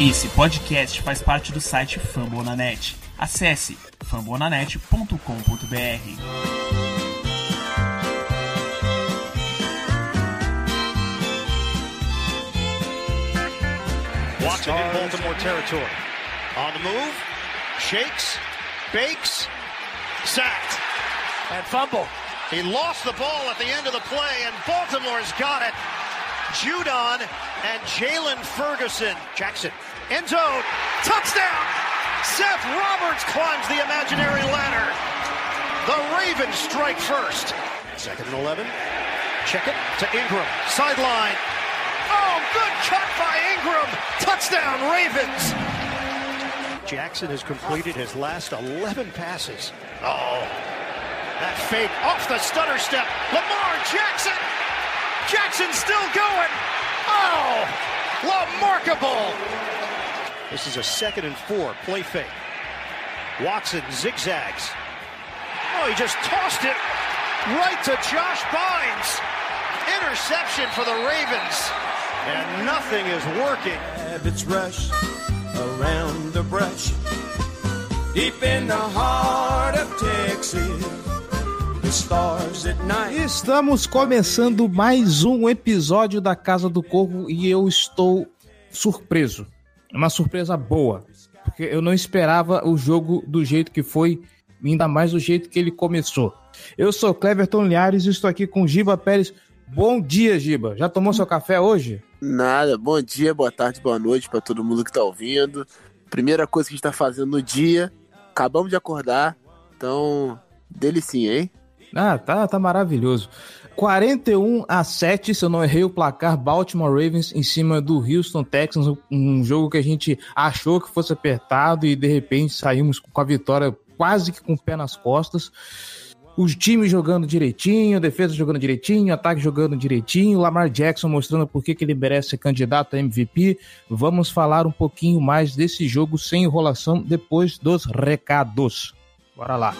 Esse podcast faz parte do site Fambonanet. Acesse fambonanet.com.br. Watson in Baltimore territory. On the move, shakes, bakes, sacked, and fumble. He lost the ball at the end of the play, and Baltimore's got it. Judon and Jalen Ferguson. Jackson, end zone, touchdown! Seth Roberts climbs the imaginary ladder. The Ravens strike first. Second and 11. Check it to Ingram. Sideline. Oh, good cut by Ingram. Touchdown, Ravens. Jackson has completed his last 11 passes. Oh, that fake off the stutter step. Lamar Jackson. Jackson still going. Oh, remarkable. This is a second and four. Play fake. Watson zigzags. Oh, he just tossed it right to Josh Bynes. Interception for the Ravens. And nothing is working. Rabbits rush around the brush. Deep in the heart of Texas. The stars at night. Estamos começando mais um episódio da Casa do Corvo e eu estou surpreso. Uma surpresa boa, porque eu não esperava o jogo do jeito que foi, ainda mais do jeito que ele começou. Eu sou Cleverton Liares e estou aqui com Giba Pérez. Bom dia, Giba. Já tomou seu café hoje? Nada, bom dia, boa tarde, boa noite para todo mundo que tá ouvindo. Primeira coisa que a gente tá fazendo no dia, acabamos de acordar, então, delicinha, hein? Ah, tá, tá maravilhoso. 41 a 7, se eu não errei o placar, Baltimore Ravens em cima do Houston Texans, um jogo que a gente achou que fosse apertado e de repente saímos com a vitória quase que com o pé nas costas. Os times jogando direitinho, defesa jogando direitinho, ataque jogando direitinho, Lamar Jackson mostrando por que que ele merece ser candidato a MVP. Vamos falar um pouquinho mais desse jogo sem enrolação depois dos recados. Bora lá.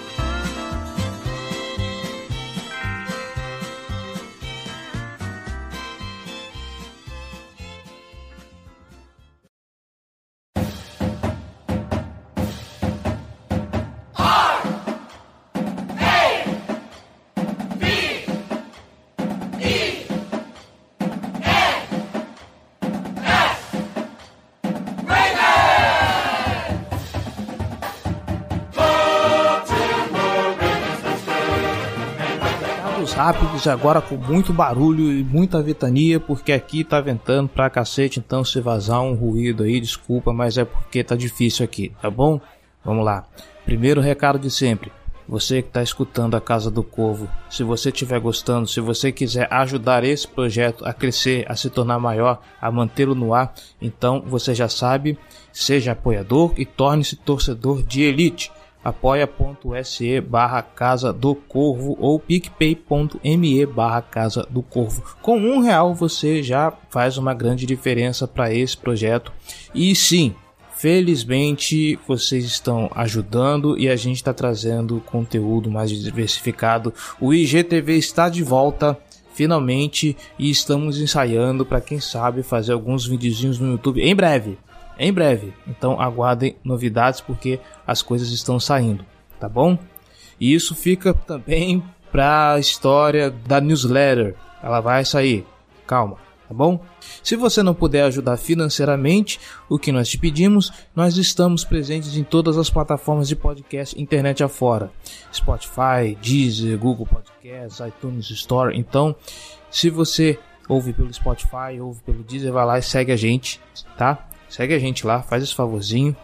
Agora com muito barulho e muita ventania, porque aqui tá ventando pra cacete, então se vazar um ruído aí, desculpa, mas é porque tá difícil aqui, tá bom? Vamos lá. Primeiro recado de sempre. Você que está escutando a Casa do Corvo, se você estiver gostando, se você quiser ajudar esse projeto a crescer, a se tornar maior, a mantê-lo no ar, então você já sabe, seja apoiador e torne-se torcedor de elite apoia.se barra Casa do Corvo ou picpay.me barra Casa do Corvo. Com um real você já faz uma grande diferença para esse projeto. E sim, felizmente vocês estão ajudando e a gente está trazendo conteúdo mais diversificado. O IGTV está de volta. Finalmente, e estamos ensaiando para quem sabe fazer alguns videozinhos no YouTube em breve em breve. Então aguardem novidades porque as coisas estão saindo, tá bom? E isso fica também para a história da newsletter. Ela vai sair. Calma, tá bom? Se você não puder ajudar financeiramente, o que nós te pedimos, nós estamos presentes em todas as plataformas de podcast internet afora. Spotify, Deezer, Google Podcasts, iTunes Store. Então, se você ouve pelo Spotify, ouve pelo Deezer, vai lá e segue a gente, tá? Segue a gente lá, faz esse favorzinho.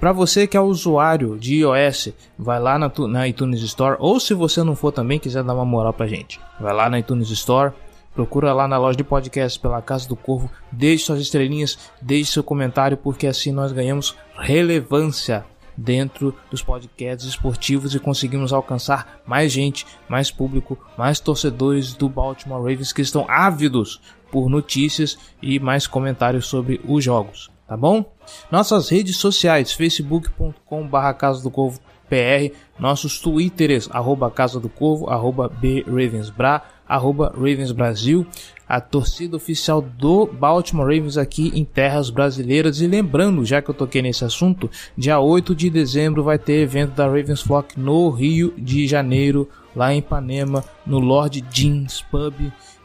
Para você que é usuário de iOS, vai lá na, na, iTunes Store. Ou se você não for também, quiser dar uma moral pra gente, vai lá na iTunes Store. Procura lá na loja de podcast pela Casa do Corvo. Deixe suas estrelinhas, deixe seu comentário, porque assim nós ganhamos relevância dentro dos podcasts esportivos e conseguimos alcançar mais gente, mais público, mais torcedores do Baltimore Ravens que estão ávidos por notícias e mais comentários sobre os jogos, tá bom? Nossas redes sociais, facebook.com.br Casa do Corvo PR, nossos twitters, arroba Casa do Corvo, arroba BRavensBra, arroba Ravens Brasil, a torcida oficial do Baltimore Ravens aqui em terras brasileiras. E lembrando, já que eu toquei nesse assunto, dia 8 de dezembro vai ter evento da Ravens Flock no Rio de Janeiro, lá em Ipanema, no Lord Jeans Pub.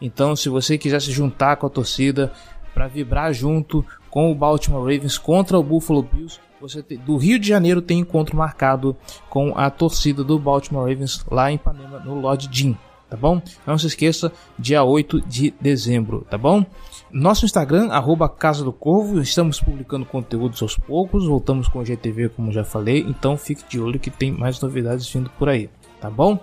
Então, se você quiser se juntar com a torcida para vibrar junto com o Baltimore Ravens contra o Buffalo Bills, você tem, do Rio de Janeiro tem encontro marcado com a torcida do Baltimore Ravens lá em Ipanema, no Lord Jean tá bom? Não se esqueça, dia 8 de dezembro, tá bom? Nosso Instagram, arroba Casa do Corvo, estamos publicando conteúdos aos poucos, voltamos com o GTV como já falei, então fique de olho que tem mais novidades vindo por aí, tá bom?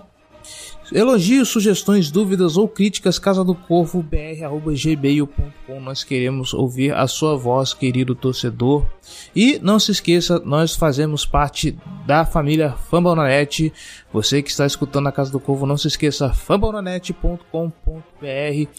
Elogios, sugestões, dúvidas ou críticas, casa do corvo br@gmail.com. Nós queremos ouvir a sua voz, querido torcedor. E não se esqueça, nós fazemos parte da família Fambonanet. Você que está escutando a Casa do Corvo, não se esqueça fambonanet.com.br.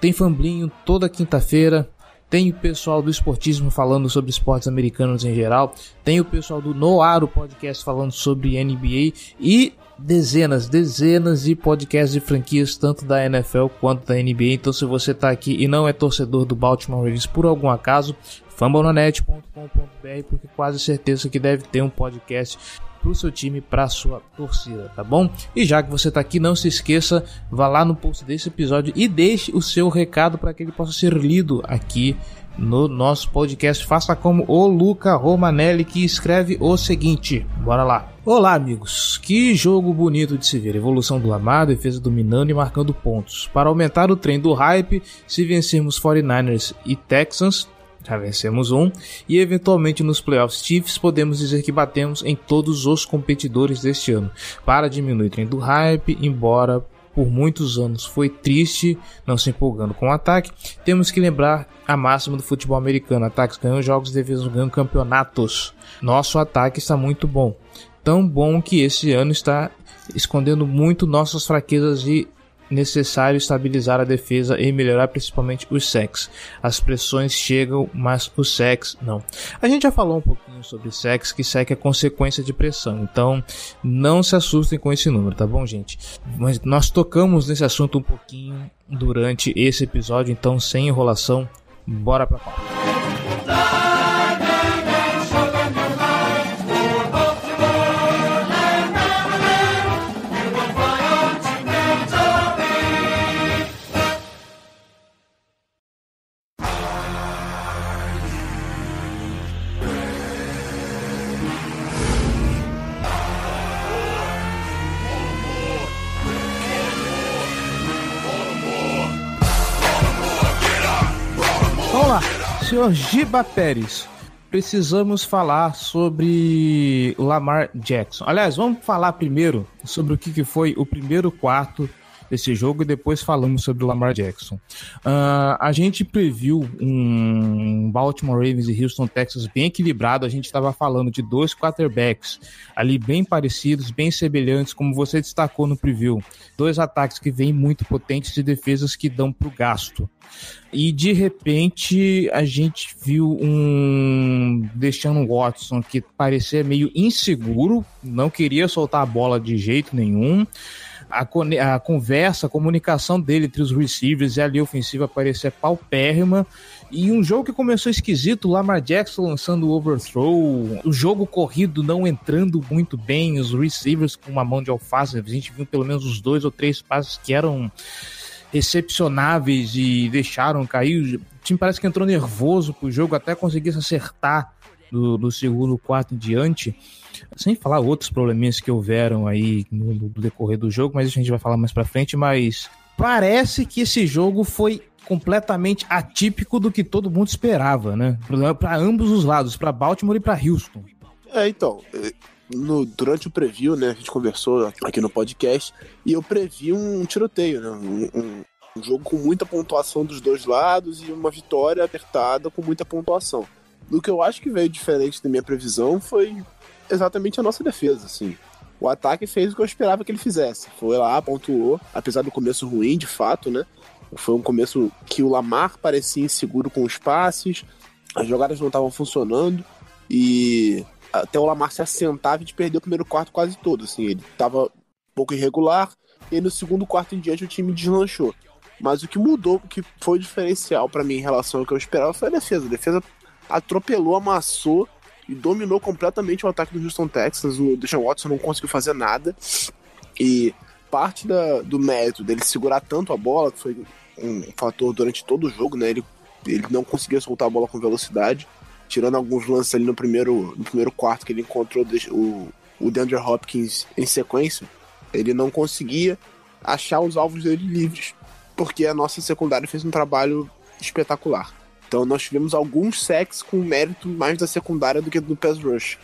Tem famblinho toda quinta-feira. Tem o pessoal do esportismo falando sobre esportes americanos em geral. Tem o pessoal do Noaro Podcast falando sobre NBA. E dezenas, dezenas de podcasts de franquias, tanto da NFL quanto da NBA. Então, se você está aqui e não é torcedor do Baltimore Ravens por algum acaso, fambonanet.com.br, porque quase certeza que deve ter um podcast pro seu time, pra sua torcida, tá bom? E já que você tá aqui, não se esqueça, vá lá no post desse episódio e deixe o seu recado para que ele possa ser lido aqui no nosso podcast. Faça como o Luca Romanelli que escreve o seguinte. Bora lá. Olá, amigos. Que jogo bonito de se ver. Evolução do Lamar, defesa dominando e marcando pontos. Para aumentar o trem do hype, se vencermos 49ers e Texans, já vencemos um, e eventualmente nos playoffs Chiefs podemos dizer que batemos em todos os competidores deste ano. Para diminuir o trem do hype, embora por muitos anos foi triste, não se empolgando com o ataque. Temos que lembrar a máxima do futebol americano: ataques ganham jogos, defesas ganham campeonatos. Nosso ataque está muito bom. Tão bom que esse ano está escondendo muito nossas fraquezas e necessário estabilizar a defesa e melhorar principalmente os sex. As pressões chegam, mas o sex não. A gente já falou um pouquinho sobre sex, que sex é consequência de pressão. Então, não se assustem com esse número, tá bom, gente? Mas nós tocamos nesse assunto um pouquinho durante esse episódio, então sem enrolação, bora pra pauta. Giba Pérez, precisamos falar sobre Lamar Jackson. Aliás, vamos falar primeiro sobre o que foi o primeiro quarto desse jogo e depois falamos sobre o Lamar Jackson. Uh, a gente previu um Baltimore Ravens e Houston Texas bem equilibrado. A gente estava falando de dois quarterbacks ali bem parecidos, bem semelhantes, como você destacou no preview. Dois ataques que vêm muito potentes e defesas que dão para o gasto. E de repente a gente viu um Deshaun Watson que parecia meio inseguro, não queria soltar a bola de jeito nenhum a, a conversa, a comunicação dele entre os receivers e a linha ofensiva parecia paupérrima. E um jogo que começou esquisito, Lamar Jackson lançando o overthrow, o jogo corrido não entrando muito bem, os receivers com uma mão de alface, a gente viu pelo menos os dois ou três passos que eram excepcionáveis e deixaram cair. O time parece que entrou nervoso pro jogo, até conseguir se acertar do, do segundo quarto em diante. Sem falar outros probleminhas que houveram aí no, no decorrer do jogo, mas a gente vai falar mais pra frente. Mas parece que esse jogo foi completamente atípico do que todo mundo esperava, né? Para ambos os lados, para Baltimore e para Houston. É, então, no, durante o preview, né, a gente conversou aqui no podcast e eu previ um tiroteio, né, um, um, um jogo com muita pontuação dos dois lados e uma vitória apertada com muita pontuação. Do que eu acho que veio diferente da minha previsão foi exatamente a nossa defesa, assim. O ataque fez o que eu esperava que ele fizesse. Foi lá, pontuou, apesar do começo ruim, de fato, né? Foi um começo que o Lamar parecia inseguro com os passes, as jogadas não estavam funcionando e até o Lamar se assentar, a gente perdeu o primeiro quarto quase todo, assim, ele estava um pouco irregular, e no segundo quarto em diante o time deslanchou. Mas o que mudou, o que foi diferencial para mim em relação ao que eu esperava foi a defesa. A defesa atropelou, amassou e dominou completamente o ataque do Houston Texans. O Deshaun Watson não conseguiu fazer nada. E parte da, do mérito dele segurar tanto a bola, que foi um fator durante todo o jogo, né? Ele, ele não conseguia soltar a bola com velocidade, tirando alguns lances ali no primeiro, no primeiro quarto que ele encontrou o, o DeAndre Hopkins em sequência. Ele não conseguia achar os alvos dele livres, porque a nossa secundária fez um trabalho espetacular. Então nós tivemos alguns sacks com mérito mais da secundária do que do pass rush.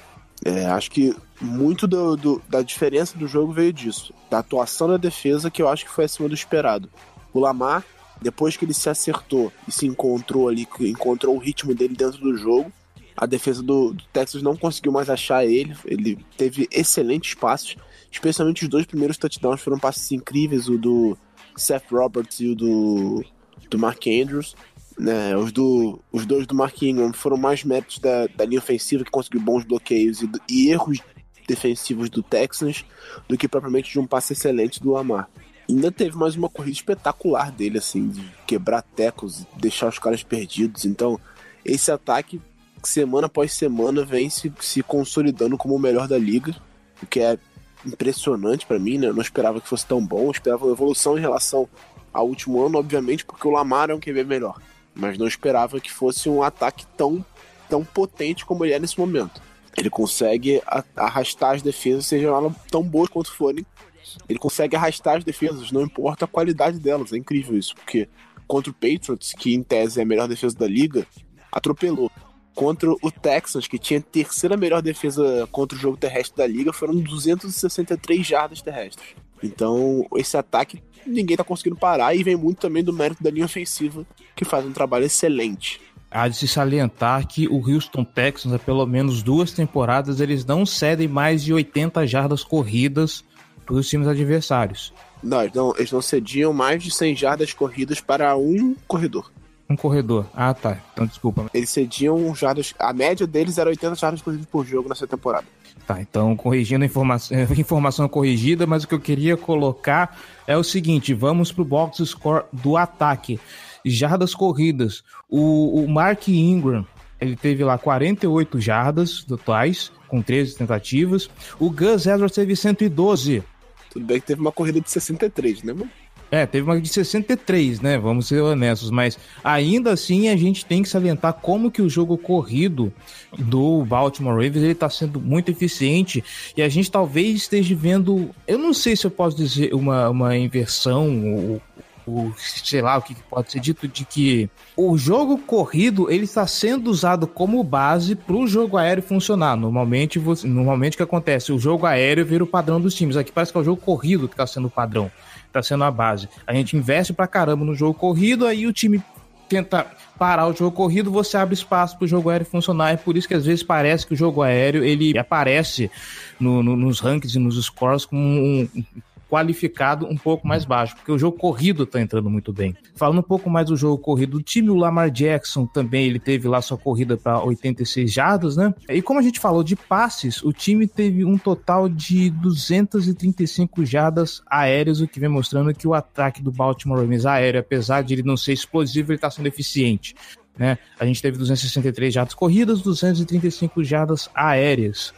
É, acho que muito do, do, da diferença do jogo veio disso, da atuação da defesa que eu acho que foi acima do esperado. O Lamar, depois que ele se acertou e se encontrou ali, encontrou o ritmo dele dentro do jogo, a defesa do, do Texas não conseguiu mais achar ele. Ele teve excelentes passos, especialmente os dois primeiros touchdowns foram passes incríveis, o do Seth Roberts e o do, do Mark Andrews. Né, os, do, os dois do Mark Ingram foram mais méritos da, da linha ofensiva, que conseguiu bons bloqueios e, e, erros defensivos do Texans, do que propriamente de um passe excelente do Lamar. Ainda teve mais uma corrida espetacular dele, assim, de quebrar tecos, deixar os caras perdidos. Então, esse ataque, semana após semana, vem se, se consolidando como o melhor da liga, o que é impressionante para mim, né? Eu não esperava que fosse tão bom, eu esperava uma evolução em relação ao último ano, obviamente, porque o Lamar é um QB melhor mas não esperava que fosse um ataque tão, tão potente como ele é nesse momento. Ele consegue arrastar as defesas, sejam elas tão boas quanto forem. Ele consegue arrastar as defesas, não importa a qualidade delas. É incrível isso, porque contra o Patriots, que em tese é a melhor defesa da liga, atropelou. Contra o Texans, que tinha a terceira melhor defesa contra o jogo terrestre da liga, foram 263 jardas terrestres. Então, esse ataque ninguém tá conseguindo parar e vem muito também do mérito da linha ofensiva, que faz um trabalho excelente. Há de se salientar que o Houston Texans, há pelo menos duas temporadas, eles não cedem mais de 80 jardas corridas para os times adversários. Não eles, não, eles não cediam mais de 100 jardas corridas para um corredor. Um corredor. Ah, tá. Então desculpa. Eles cediam jardas. A média deles era 80 jardas corridas por jogo nessa temporada. Tá, então corrigindo a informação, corrigida, mas o que eu queria colocar é o seguinte: vamos pro box score do ataque. Jardas corridas. O, o Mark Ingram, ele teve lá 48 jardas totais, com 13 tentativas. O Gus Edwards teve 112. Tudo bem que teve uma corrida de 63, né, mano? É, teve uma de 63, né? Vamos ser honestos, mas ainda assim a gente tem que salientar como que o jogo corrido do Baltimore Ravens ele tá sendo muito eficiente e a gente talvez esteja vendo, eu não sei se eu posso dizer uma, uma inversão ou, ou sei lá o que pode ser dito de que o jogo corrido ele está sendo usado como base para o jogo aéreo funcionar. Normalmente, você, normalmente o que acontece, o jogo aéreo vira o padrão dos times. Aqui parece que é o jogo corrido que está sendo o padrão tá sendo a base. A gente investe pra caramba no jogo corrido, aí o time tenta parar o jogo corrido, você abre espaço para o jogo aéreo funcionar. É por isso que às vezes parece que o jogo aéreo ele aparece no, no, nos rankings e nos scores como um, qualificado um pouco mais baixo, porque o jogo corrido tá entrando muito bem. Falando um pouco mais do jogo corrido, o time o Lamar Jackson também, ele teve lá sua corrida para 86 jardas, né? E como a gente falou de passes, o time teve um total de 235 jardas aéreas, o que vem mostrando que o ataque do Baltimore Ravens aéreo, apesar de ele não ser explosivo, ele tá sendo eficiente. Né? A gente teve 263 jardas corridas, 235 jardas aéreas.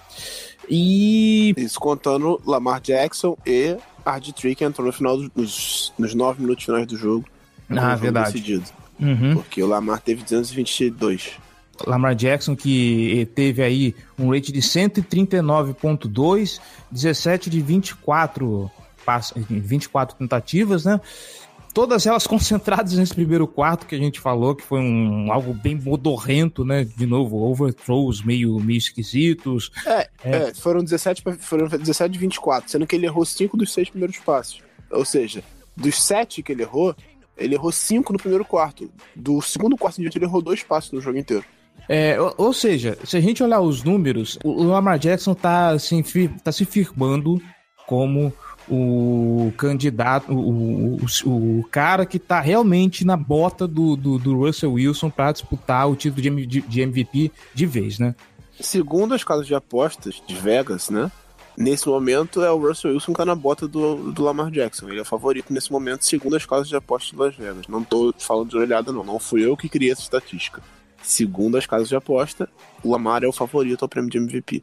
E. Isso contando Lamar Jackson e RG3 que entrou no final dos, nos nove minutos finais do jogo. Ah, verdade. Decidido. Uhum. Porque o Lamar teve 222. Lamar Jackson que teve aí um rate de 139.2, 17 de 24 24 tentativas, né? Todas elas concentradas nesse primeiro quarto que a gente falou, que foi um algo bem modorrento, né? De novo, overthrows meio, meio esquisitos. É, é. é foram 17 foram 17 de 24, sendo que ele errou 5 dos 6 primeiros passos. Ou seja, dos 7 que ele errou, ele errou 5 no primeiro quarto. Do segundo quarto em diante, ele errou 2 passos no jogo inteiro. É, ou, ou, seja, se a gente olhar os números, o Lamar Jackson tá, assim, tá se firmando como o candidato, o, o, o cara que tá realmente na bota do, do, do Russell Wilson para disputar o título de, de, MVP de vez, né? Segundo as casas de apostas de Vegas, né? nesse momento é o Russell Wilson que tá na bota do, do Lamar Jackson. Ele é o favorito nesse momento, segundo as casas de aposta de Las Vegas. Não tô falando de olhada, não. Não fui eu que criei essa estatística. Segundo as casas de aposta, o Lamar é o favorito ao prêmio de MVP.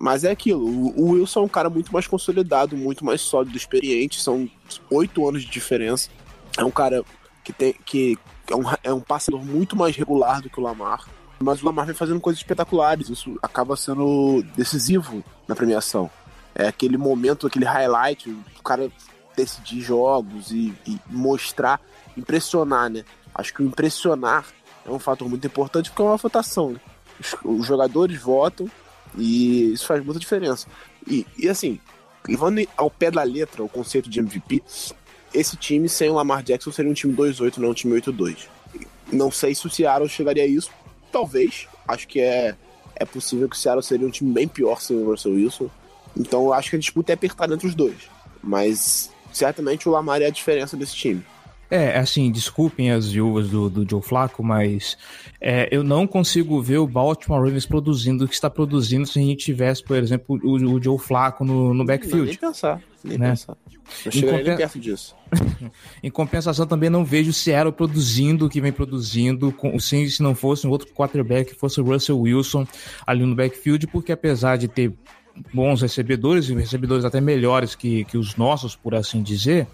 Mas é aquilo, o Wilson é um cara muito mais consolidado, muito mais sólido, experiente, são oito anos de diferença. É um cara que tem que é um, é um passador muito mais regular do que o Lamar. Mas o Lamar vem fazendo coisas espetaculares, isso acaba sendo decisivo na premiação. É aquele momento, aquele highlight, o cara decidir jogos e, e mostrar, impressionar, né? Acho que o impressionar é um fator muito importante porque é uma votação. Né? Os, os, jogadores votam e isso faz muita diferença. E, e assim, levando ao pé da letra o conceito de MVP, esse time sem o Lamar Jackson seria um time 2-8, não um time 8-2. Não sei se o Seattle chegaria a isso. Talvez. Acho que é, é possível que o Seattle seria um time bem pior sem o Russell Wilson. Então eu acho que a disputa é apertada entre os dois. Mas certamente o Lamar é a diferença desse time. É, assim, desculpem as viúvas do, do Joe Flacco, mas é, eu não consigo ver o Baltimore Ravens produzindo o que está produzindo se a gente tivesse, por exemplo, o, o Joe Flacco no, no backfield. Nem pensar, nem né? pensar. Não chegaria compen... nem perto disso. em compensação, também não vejo o Seattle produzindo o que vem produzindo, com, se, se não fosse um outro quarterback, fosse o Russell Wilson ali no backfield, porque apesar de ter bons recebedores, e recebedores até melhores que, que os nossos, por assim dizer,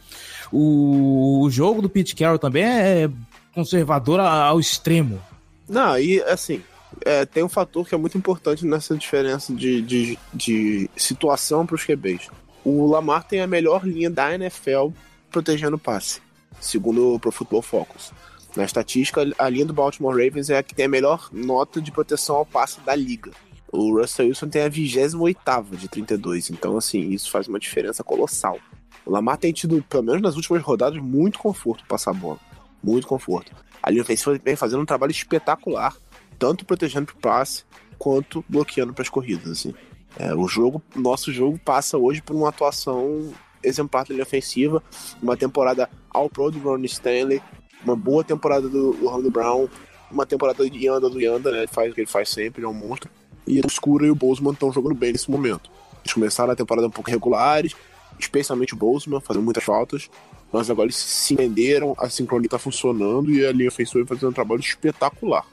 o, o jogo do Pete Carroll também é conservador ao extremo. Não, e assim, é, tem um fator que é muito importante nessa diferença de, de, de situação para os QBs. O Lamar tem a melhor linha da NFL protegendo o passe, segundo o Pro Football Focus. Na estatística, a linha do Baltimore Ravens é a que tem a melhor nota de proteção ao passe da liga. O Russell Wilson tem a 28 de 32, então assim, isso faz uma diferença colossal. O Lamar tem tido, pelo menos nas últimas rodadas, muito conforto passar a bola. Muito conforto. A linha ofensiva vem fazendo um trabalho espetacular, tanto protegendo o passe, quanto bloqueando para as corridas. Assim. É, o jogo, nosso jogo passa hoje por uma atuação exemplar da linha ofensiva, uma temporada ao pro do Ron Stanley, uma boa temporada do, do Brown, uma temporada de Yanda do Yanda, né? Ele faz o que ele faz sempre, ele é um monstro. E o Escura e o Bozeman estão jogando bem nesse momento. Eles começaram a temporada um pouco regulares, especialmente o Bozeman, fazendo muitas faltas, mas agora eles se entenderam, a sincronia está funcionando e a linha ofensiva fazendo um trabalho espetacular.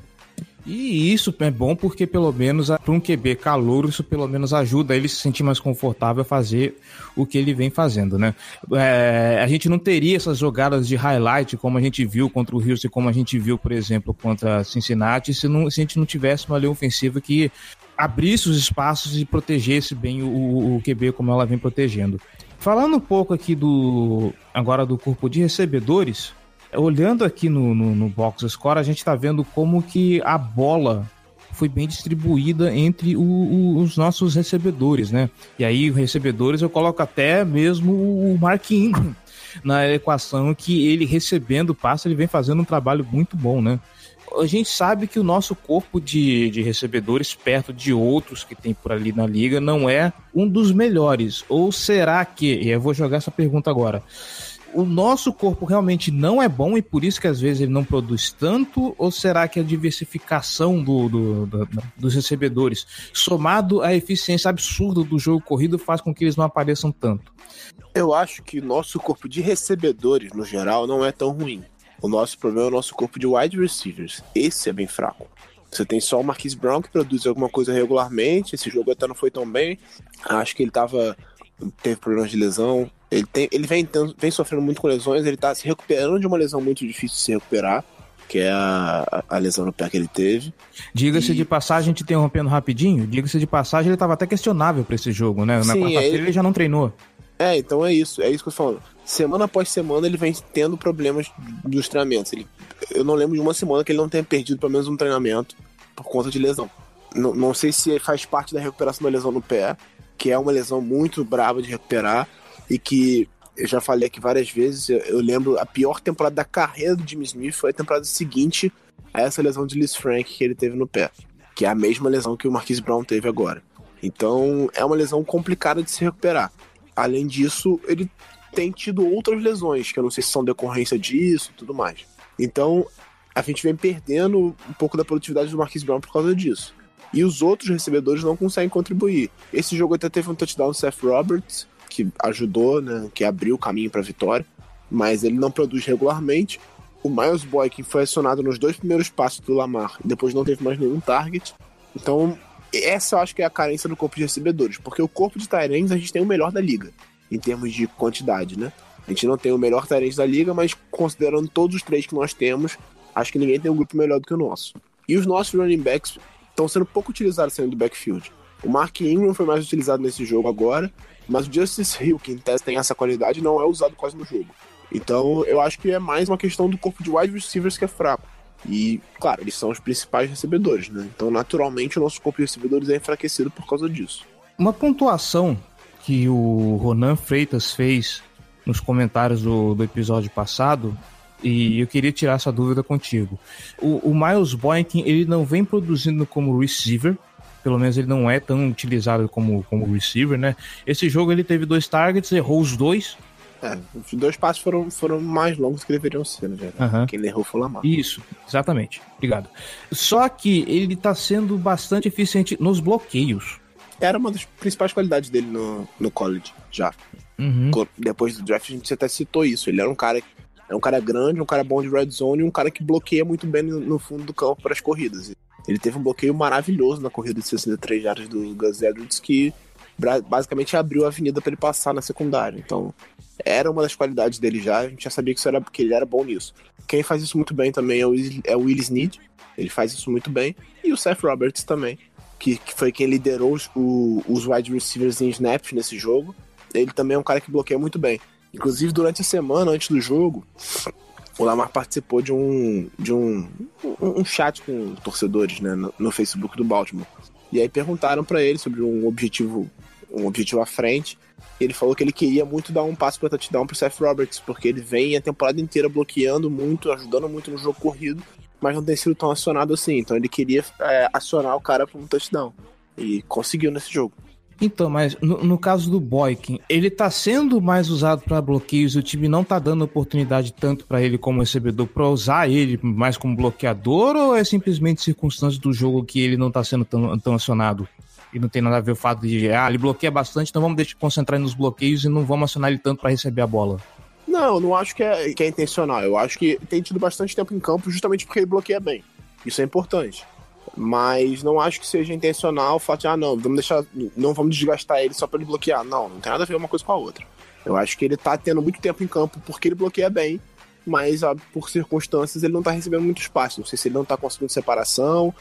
E isso é bom porque, pelo menos, para um QB calor, isso pelo menos ajuda ele a se sentir mais confortável a fazer o que ele vem fazendo, né? É, a gente não teria essas jogadas de highlight como a gente viu contra o Houston, como a gente viu, por exemplo, contra Cincinnati, se, não, se a gente não tivesse uma linha ofensiva que abrisse os espaços e protegesse bem o, o QB como ela vem protegendo. Falando um pouco aqui do agora do corpo de recebedores, olhando aqui no, no, no box score, a gente está vendo como que a bola foi bem distribuída entre o, o, os nossos recebedores, né? E aí, recebedores, eu coloco até mesmo o Mark Ingram na equação que ele recebendo passe, ele vem fazendo um trabalho muito bom, né? A gente sabe que o nosso corpo de, de recebedores, perto de outros que tem por ali na liga, não é um dos melhores. Ou será que, e eu vou jogar essa pergunta agora, o nosso corpo realmente não é bom e por isso que às vezes ele não produz tanto? Ou será que a diversificação do, do, do, dos recebedores, somado à eficiência absurda do jogo corrido, faz com que eles não apareçam tanto? Eu acho que o nosso corpo de recebedores, no geral, não é tão ruim. O nosso problema é o nosso corpo de wide receivers. Esse é bem fraco. Você tem só o Marquise Brown que produz alguma coisa regularmente. Esse jogo até não foi tão bem. Acho que ele tava. teve problemas de lesão. Ele, tem, ele vem, vem sofrendo muito com lesões. Ele tá se recuperando de uma lesão muito difícil de se recuperar. Que é a, a lesão no pé que ele teve. Diga-se e... de passagem, te interrompendo rapidinho. Diga-se de passagem, ele estava até questionável para esse jogo, né? Na quarta-feira ele... ele já não treinou. É, então é isso. É isso que eu tô falando semana após semana ele vem tendo problemas dos treinamentos. Ele, eu não lembro de uma semana que ele não tenha perdido pelo menos um treinamento por conta de lesão. Não, não sei se faz parte da recuperação da lesão no pé, que é uma lesão muito brava de recuperar e que eu já falei aqui várias vezes. Eu, eu lembro a pior temporada da carreira do Jimmy Smith foi a temporada seguinte a essa lesão de Liz Frank que ele teve no pé, que é a mesma lesão que o Marquise Brown teve agora. Então é uma lesão complicada de se recuperar. Além disso, ele tem tido outras lesões, que eu não sei se são decorrência disso tudo mais. Então, a gente vem perdendo um pouco da produtividade do Marquis Brown por causa disso. e os outros recebedores não conseguem contribuir. Esse jogo até teve um touchdown do Seth Roberts, que ajudou, né, que abriu o caminho para a vitória, mas ele não produz regularmente. O Miles Boykin foi acionado nos dois primeiros passos do Lamar, e depois não teve mais nenhum target. Então, essa eu acho que é a carência do corpo de recebedores, porque o corpo de Tyrants a gente tem o melhor da liga, em termos de quantidade, né? A gente não tem o melhor Tyrants da liga, mas considerando todos os três que nós temos, acho que ninguém tem um grupo melhor do que o nosso. E os nossos running backs estão sendo pouco utilizados saindo do backfield. O Mark Ingram foi mais utilizado nesse jogo agora, mas o Justice Hill, que em tese tem essa qualidade, não é usado quase no jogo. Então eu acho que é mais uma questão do corpo de wide receivers que é fraco. E, claro, eles são os principais recebedores, né? Então, naturalmente, o nosso corpo de recebedores é enfraquecido por causa disso. Uma pontuação que o Ronan Freitas fez nos comentários do, do episódio passado e eu queria tirar essa dúvida contigo. O, o Miles Boykin, ele não vem produzindo como receiver, pelo menos ele não é tão utilizado como, como receiver, né? Esse jogo ele teve dois targets, errou os dois. É, os dois passos foram, foram mais longos que deveriam ser, né? Uhum. Quem errou foi o Lamar. Isso, exatamente. Obrigado. Só que ele tá sendo bastante eficiente nos bloqueios. Era uma das principais qualidades dele no, no college, já. Uhum. Depois do draft a gente até citou isso. Ele era um cara é um cara grande, um cara bom de red zone e um cara que bloqueia muito bem no fundo do campo para as corridas. Ele teve um bloqueio maravilhoso na corrida de 63 jardas do Gus Edwards que basicamente abriu a avenida para ele passar na secundária. Então, era uma das qualidades dele já, a gente já sabia que, isso era, que ele era bom nisso. Quem faz isso muito bem também é o, é o Willis Need, ele faz isso muito bem, e o Seth Roberts também, que, que foi quem liderou os, o, os wide receivers em snaps nesse jogo. Ele também é um cara que bloqueia muito bem. Inclusive, durante a semana, antes do jogo, o Lamar participou de um, de um, um, um chat com torcedores né, no, no, Facebook do Baltimore. E aí perguntaram para ele sobre um objetivo, um objetivo à frente. Ele falou que ele queria muito dar um passo para touchdown pro Seth Roberts, porque ele vem a temporada inteira bloqueando muito, ajudando muito no jogo corrido, mas não tem sido tão acionado assim. Então ele queria é, acionar o cara para um touchdown. E conseguiu nesse jogo. Então, mas no, no, caso do Boykin, ele tá sendo mais usado para bloqueios, o time não tá dando oportunidade tanto para ele como recebedor para usar ele mais como bloqueador ou é simplesmente circunstância do jogo que ele não tá sendo tão, tão acionado? E não tem nada a ver o fato de, ah, ele bloqueia bastante, então vamos deixar concentrar nos bloqueios e não vamos acionar ele tanto para receber a bola. Não, não acho que é, que é intencional. Eu acho que tem tido bastante tempo em campo justamente porque ele bloqueia bem. Isso é importante. Mas não acho que seja intencional o fato de, ah, não, vamos deixar. Não vamos desgastar ele só para ele bloquear. Não, não tem nada a ver uma coisa com a outra. Eu acho que ele tá tendo muito tempo em campo porque ele bloqueia bem, mas ah, por circunstâncias ele não tá recebendo muito espaço. Não sei se ele não tá conseguindo separação,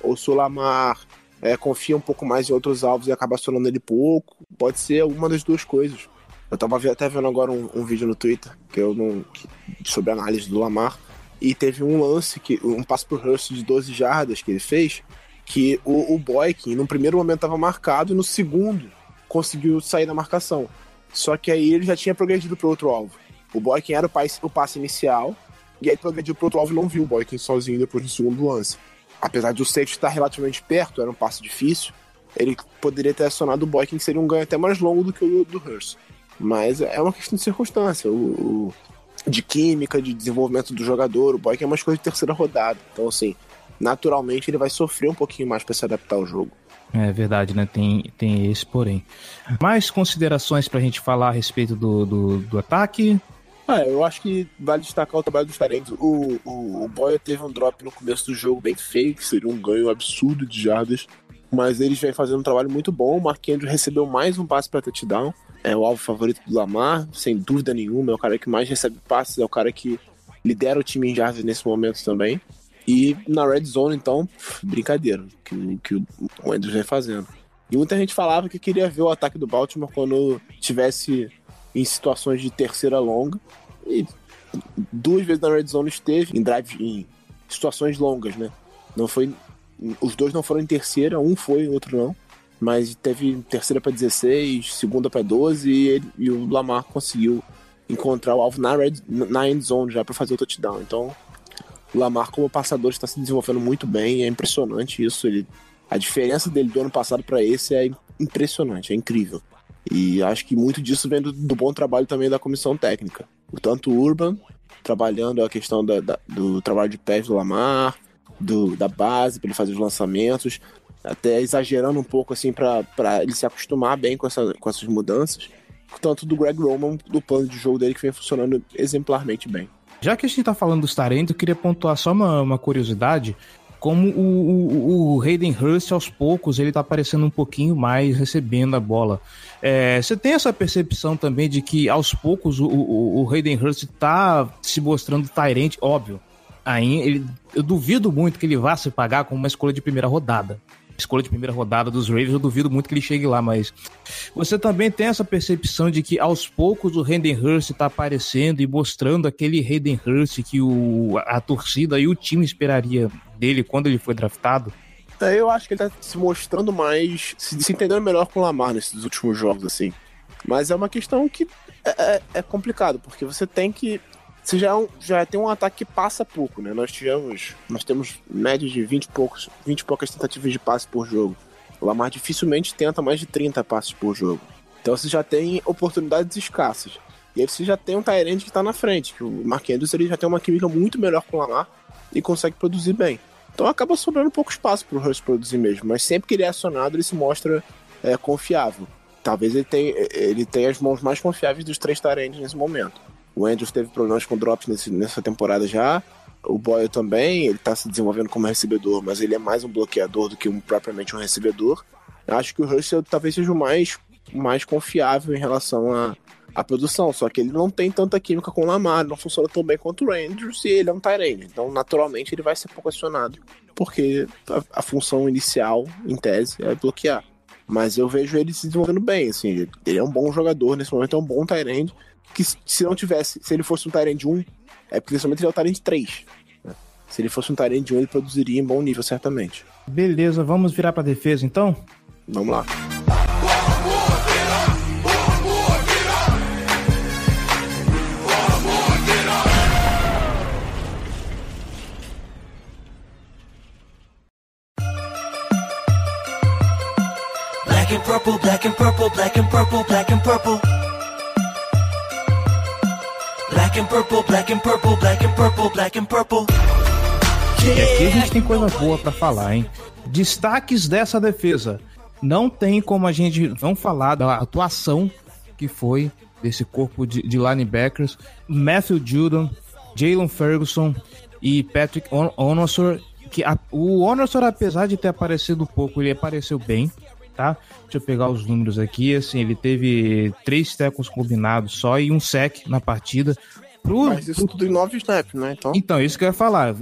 ou se o Lamar é, confia um pouco mais em outros alvos e acaba acionando ele pouco. Pode ser alguma das duas coisas. Eu tava até vendo agora um, um vídeo no Twitter que eu não, que, sobre análise do Lamar e teve um lance, que um passo pro Hurst de 12 jardas que ele fez, que o, o Boykin, no primeiro momento estava marcado, e no segundo conseguiu sair da marcação. Só que aí ele já tinha progredido para outro alvo. O Boykin era o passe, o passe inicial, e aí progrediu para outro alvo e não viu o Boykin sozinho depois do segundo lance. Apesar de o safety estar relativamente perto, era um passe difícil, ele poderia ter acionado o Boykin, que seria um ganho até mais longo do que o do Hurst. Mas é uma questão de circunstância. O, o, de química, de desenvolvimento do jogador. O Boyk é uma escolha de terceira rodada. Então, assim, naturalmente ele vai sofrer um pouquinho mais para se adaptar ao jogo. É verdade, né? Tem, tem esse porém. Mais considerações para a gente falar a respeito do, do, do, ataque? Ah, eu acho que vale destacar o trabalho dos talentos. O, o, o Boyer teve um drop no começo do jogo bem feio, que seria um ganho absurdo de jardas. Mas eles vêm fazendo um trabalho muito bom. O Mark Andrews recebeu mais um passe para touchdown é o alvo favorito do Lamar, sem dúvida nenhuma. É o cara que mais recebe passes, é o cara que lidera o time em jardas nesse momento também. E na red zone, então, brincadeira, que, que o Andrews vem fazendo. E muita gente falava que queria ver o ataque do Baltimore quando tivesse em situações de terceira longa. E duas vezes na red zone esteve em drive em situações longas, né? Não foi os dois não foram em terceira, um foi, outro não mas teve terceira para 16, segunda para 12 e, ele, e, o Lamar conseguiu encontrar o alvo na, red, na end zone já para fazer o touchdown. Então, o Lamar como passador está se desenvolvendo muito bem, é impressionante isso. Ele, a diferença dele do ano passado para esse é impressionante, é incrível. E acho que muito disso vem do, do bom trabalho também da comissão técnica. O tanto Urban trabalhando a questão da, da, do trabalho de pés do Lamar, do, da base para ele fazer os lançamentos, até exagerando um pouco assim para ele se acostumar bem com, essa, com essas mudanças. Tanto do Greg Roman, do plano de jogo dele que vem funcionando exemplarmente bem. Já que a gente tá falando dos Tarentes, eu queria pontuar só uma, uma curiosidade como o, o, o Hayden Hurst, aos poucos, ele tá aparecendo um pouquinho mais recebendo a bola. É, você tem essa percepção também de que, aos poucos, o, o, o Hayden Hurst tá se mostrando Tyrant, óbvio. Aí, ele, eu duvido muito que ele vá se pagar com uma escolha de primeira rodada escolha de primeira rodada dos Ravens, eu duvido muito que ele chegue lá, mas você também tem essa percepção de que aos poucos o Hayden Hurst está aparecendo e mostrando aquele Hayden Hurst que o, a torcida e o time esperaria dele quando ele foi draftado? É, eu acho que ele está se mostrando mais, se, se entendendo melhor com o Lamar nesses últimos jogos, assim. Mas é uma questão que é, é, é complicado, porque você tem que você já, é já tem um ataque que passa pouco, né? Nós tivemos, nós temos média de 20 e, poucos, 20 e poucas tentativas de passe por jogo. O Lamar dificilmente tenta mais de 30 passes por jogo. Então você já tem oportunidades escassas. E aí você já tem um Tyrande que está na frente, que o Mark Andrews ele já tem uma química muito melhor com o Lamar e consegue produzir bem. Então acaba sobrando pouco espaço para o Hurst produzir mesmo, mas sempre que ele é acionado ele se mostra é, confiável. Talvez ele tenha, ele tenha as mãos mais confiáveis dos três Tyrands nesse momento. O Andrews teve problemas com drops nesse, nessa temporada já. O Boyle também, ele tá se desenvolvendo como recebedor, mas ele é mais um bloqueador do que um, propriamente um recebedor. Acho que o Russell talvez seja o mais, mais confiável em relação à a, produção, só que ele não tem tanta química com o Lamar, não funciona tão bem quanto o Andrews e ele é um Tyrene. Então, naturalmente, ele vai ser pouco acionado, porque a, a função inicial, em tese, é bloquear. Mas eu vejo ele se desenvolvendo bem, assim, ele é um bom jogador, nesse momento é um bom Tyrande, que se não tivesse, se ele fosse um Tyrande 1, é porque nesse momento ele é o Tyrande 3. Né? Se ele fosse um Tyrande 1, ele produziria em bom nível, certamente. Beleza, vamos virar pra defesa então? Vamos lá. Black and purple, black and purple, black and purple, black and purple. Black and purple, black and purple, black and purple, black and purple. E aqui a gente tem coisa boa para falar, hein? Destaques dessa defesa. Não tem como a gente não falar da atuação que foi desse corpo de, de linebackers. Matthew Judon, Jalen Ferguson e Patrick Onosor. Que a, o Onosor, apesar de ter aparecido pouco, ele apareceu bem tá? Deixa eu pegar os números aqui. Assim, ele teve três tackles combinados só e um sec na partida. Pro, Mas isso tudo em nove snaps, né? Então... então, isso que eu ia falar.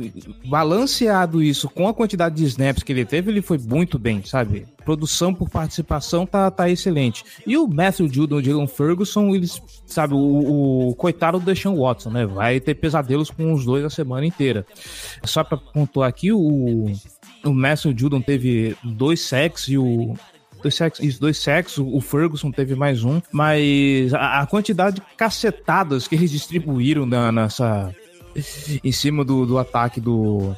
Balanceado isso com a quantidade de snaps que ele teve, ele foi muito bem, sabe? Produção por participação tá, tá excelente. E o Matthew Judon e o Jalen Ferguson, eles, sabe, o, o coitado do Deshaun Watson, né? Vai ter pesadelos com os dois a semana inteira. Só pra pontuar aqui, o, o Matthew Judon teve dois sacks e o dois sexos, isso, dois sexos, o Ferguson teve mais um, mas a, a quantidade de cacetadas que eles distribuíram na, nessa em cima do, do ataque do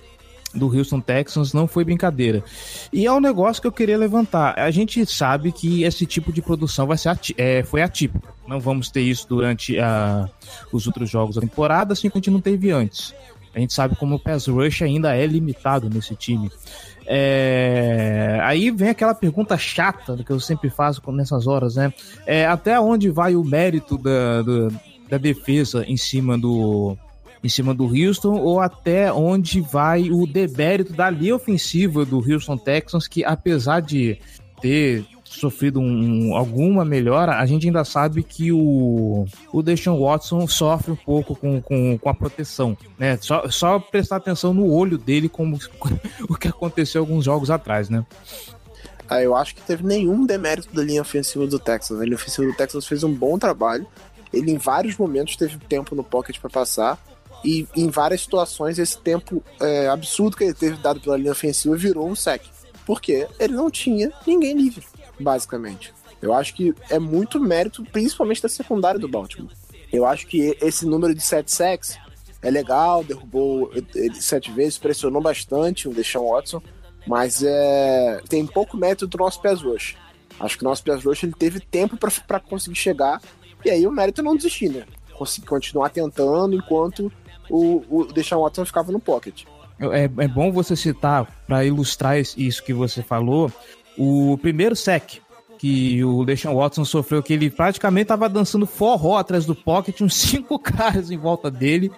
do Houston Texans não foi brincadeira. E é um negócio que eu queria levantar. A gente sabe que esse tipo de produção vai ser ati é, foi atípico. Não vamos ter isso durante a, os outros jogos da temporada, assim como a gente não teve antes. A gente sabe como o pass rush ainda é limitado nesse time. É... Aí vem aquela pergunta chata que eu sempre faço nessas horas, né? É, até onde vai o mérito da, da, da defesa em cima do, em cima do Houston ou até onde vai o demérito da linha ofensiva do Houston Texans, que apesar de ter sofrido um, alguma melhora, a gente ainda sabe que o, o Deshaun Watson sofre um pouco com, com, com a proteção, né? Só, só prestar atenção no olho dele, como o que aconteceu alguns jogos atrás, né? Ah, eu acho que teve nenhum demérito da linha ofensiva do Texas. A linha ofensiva do Texas fez um bom trabalho. Ele, em vários momentos, teve tempo no pocket para passar. E em várias situações, esse tempo é, absurdo que ele teve dado pela linha ofensiva virou um sec. Porque ele não tinha ninguém livre basicamente. Eu acho que é muito mérito, principalmente da secundária do Baltimore. Eu acho que esse número de 7 sacks é legal, derrubou ele sete vezes, pressionou bastante o Deshaun Watson, mas é, tem pouco mérito do nosso pass rush. Acho que o nosso pass rush ele teve tempo para conseguir chegar, e aí o mérito é não desistir, né? Conseguir continuar tentando enquanto o, o Deshaun Watson ficava no pocket. é, é bom você citar, para ilustrar isso que você falou, o primeiro sec que o Deshaun Watson sofreu, que ele praticamente estava dançando forró atrás do pocket, uns cinco caras em volta dele,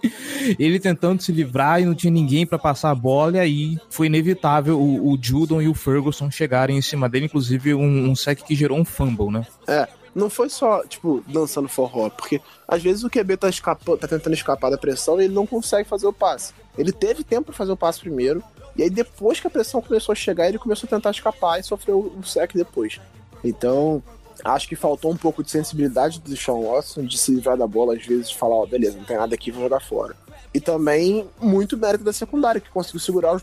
ele tentando se livrar e não tinha ninguém para passar a bola, e aí foi inevitável o, o, Judon e o Ferguson chegarem em cima dele, inclusive um, um sec que gerou um fumble, né? É, não foi só, tipo, dançando forró, porque às vezes o QB tá, escapando, tá tentando escapar da pressão e ele não consegue fazer o passe. Ele teve tempo para fazer o passe primeiro, e aí depois que a pressão começou a chegar, ele começou a tentar escapar e sofreu o sec depois. Então, acho que faltou um pouco de sensibilidade do Sean Watson de se livrar da bola, às vezes falar, ó, oh, beleza, não tem nada aqui, vou jogar fora. E também muito mérito da secundária, que conseguiu segurar, os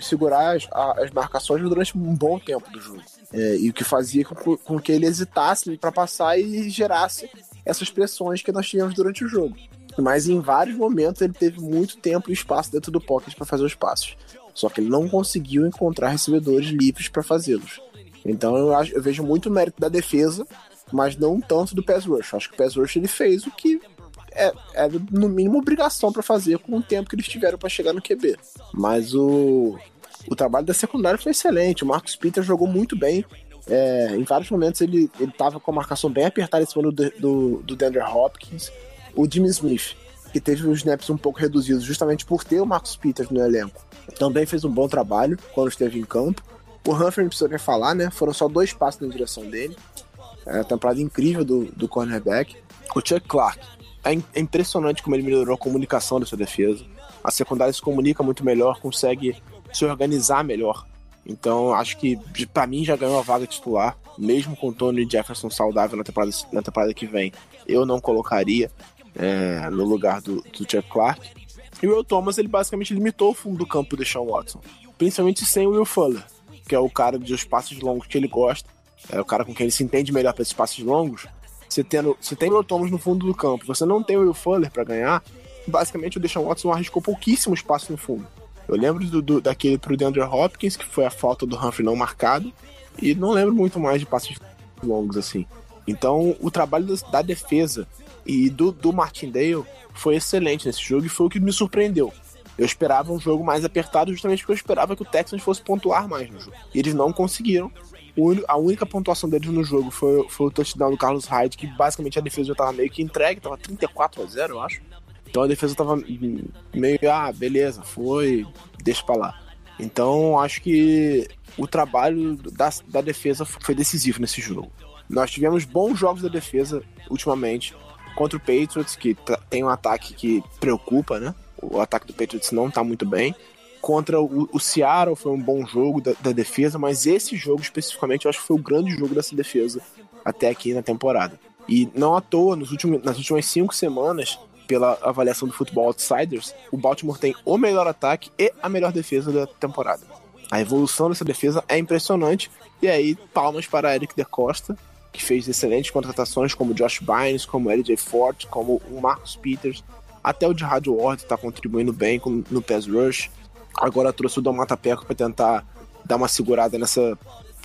segurar as, as marcações durante um bom tempo do jogo. É, e o que fazia com, com que ele hesitasse para passar e gerasse essas pressões que nós tivemos durante o jogo. Mas em vários momentos ele teve muito tempo e espaço dentro do pocket para fazer os passos. Só que ele não conseguiu encontrar recebedores livres para fazê-los. Então eu, acho, eu vejo muito mérito da defesa, mas não tanto do pass rush. Acho que o pass rush ele fez o que é, é no mínimo obrigação para fazer com o tempo que eles tiveram para chegar no QB. Mas o, o trabalho da secundária foi excelente. O Marcos Peter jogou muito bem. É, em vários momentos ele, ele tava com a marcação bem apertada em cima do, do, do Hopkins. O Jimmy Smith, que teve os snaps um pouco reduzidos justamente por ter o Marcos Peters no elenco, também fez um bom trabalho quando esteve em campo. O Humphrey não precisa nem falar, né? Foram só dois passos na direção dele. É uma temporada incrível do, do cornerback. O Chuck Clark. É, é impressionante como ele melhorou a comunicação dessa defesa. A secundária se comunica muito melhor, consegue se organizar melhor. Então, acho que para mim já ganhou a vaga titular, mesmo com o Tony Jefferson saudável na temporada, na temporada que vem. Eu não colocaria é, no lugar do, do Chuck Clark. E o Will Thomas, ele basicamente limitou o fundo do campo do Sean Watson, principalmente sem o Will Fuller que é o cara dos passos longos que ele gosta, é o cara com quem ele se entende melhor para esses passos longos. Você, tendo, você tem o Thomas no fundo do campo, você não tem o Will Fuller para ganhar, basicamente o Deshaun Watson arriscou pouquíssimos passos no fundo. Eu lembro do, do, daquele pro DeAndre Hopkins, que foi a falta do Humphrey não marcado, e não lembro muito mais de passos longos assim. Então, o trabalho da defesa e do, do Martindale foi excelente nesse jogo e foi o que me surpreendeu. Eu esperava um jogo mais apertado justamente porque eu esperava que o Texans fosse pontuar mais no jogo. E eles não conseguiram. A única pontuação deles no jogo foi, foi o touchdown do Carlos Hyde, que basicamente a defesa já tava meio que entregue, tava 34 a 0, eu acho. Então a defesa tava meio, ah, beleza, foi, deixa pra lá. Então acho que o trabalho da, da defesa foi decisivo nesse jogo. Nós tivemos bons jogos da defesa ultimamente contra o Patriots, que tem um ataque que preocupa, né? o ataque do Patriots não tá muito bem. Contra o, o Seattle foi um bom jogo da, da, defesa, mas esse jogo especificamente eu acho que foi o grande jogo dessa defesa até aqui na temporada. E não à toa, nos últimos, nas últimas cinco semanas, pela avaliação do Football Outsiders, o Baltimore tem o melhor ataque e a melhor defesa da temporada. A evolução dessa defesa é impressionante. E aí, palmas para Eric De Costa, que fez excelentes contratações como Josh Bynes, como LJ Ford, como o Marcus Peters, até o de Rádio Ward está contribuindo bem no pass rush. Agora trouxe o Dom Matapeco para tentar dar uma segurada nessa,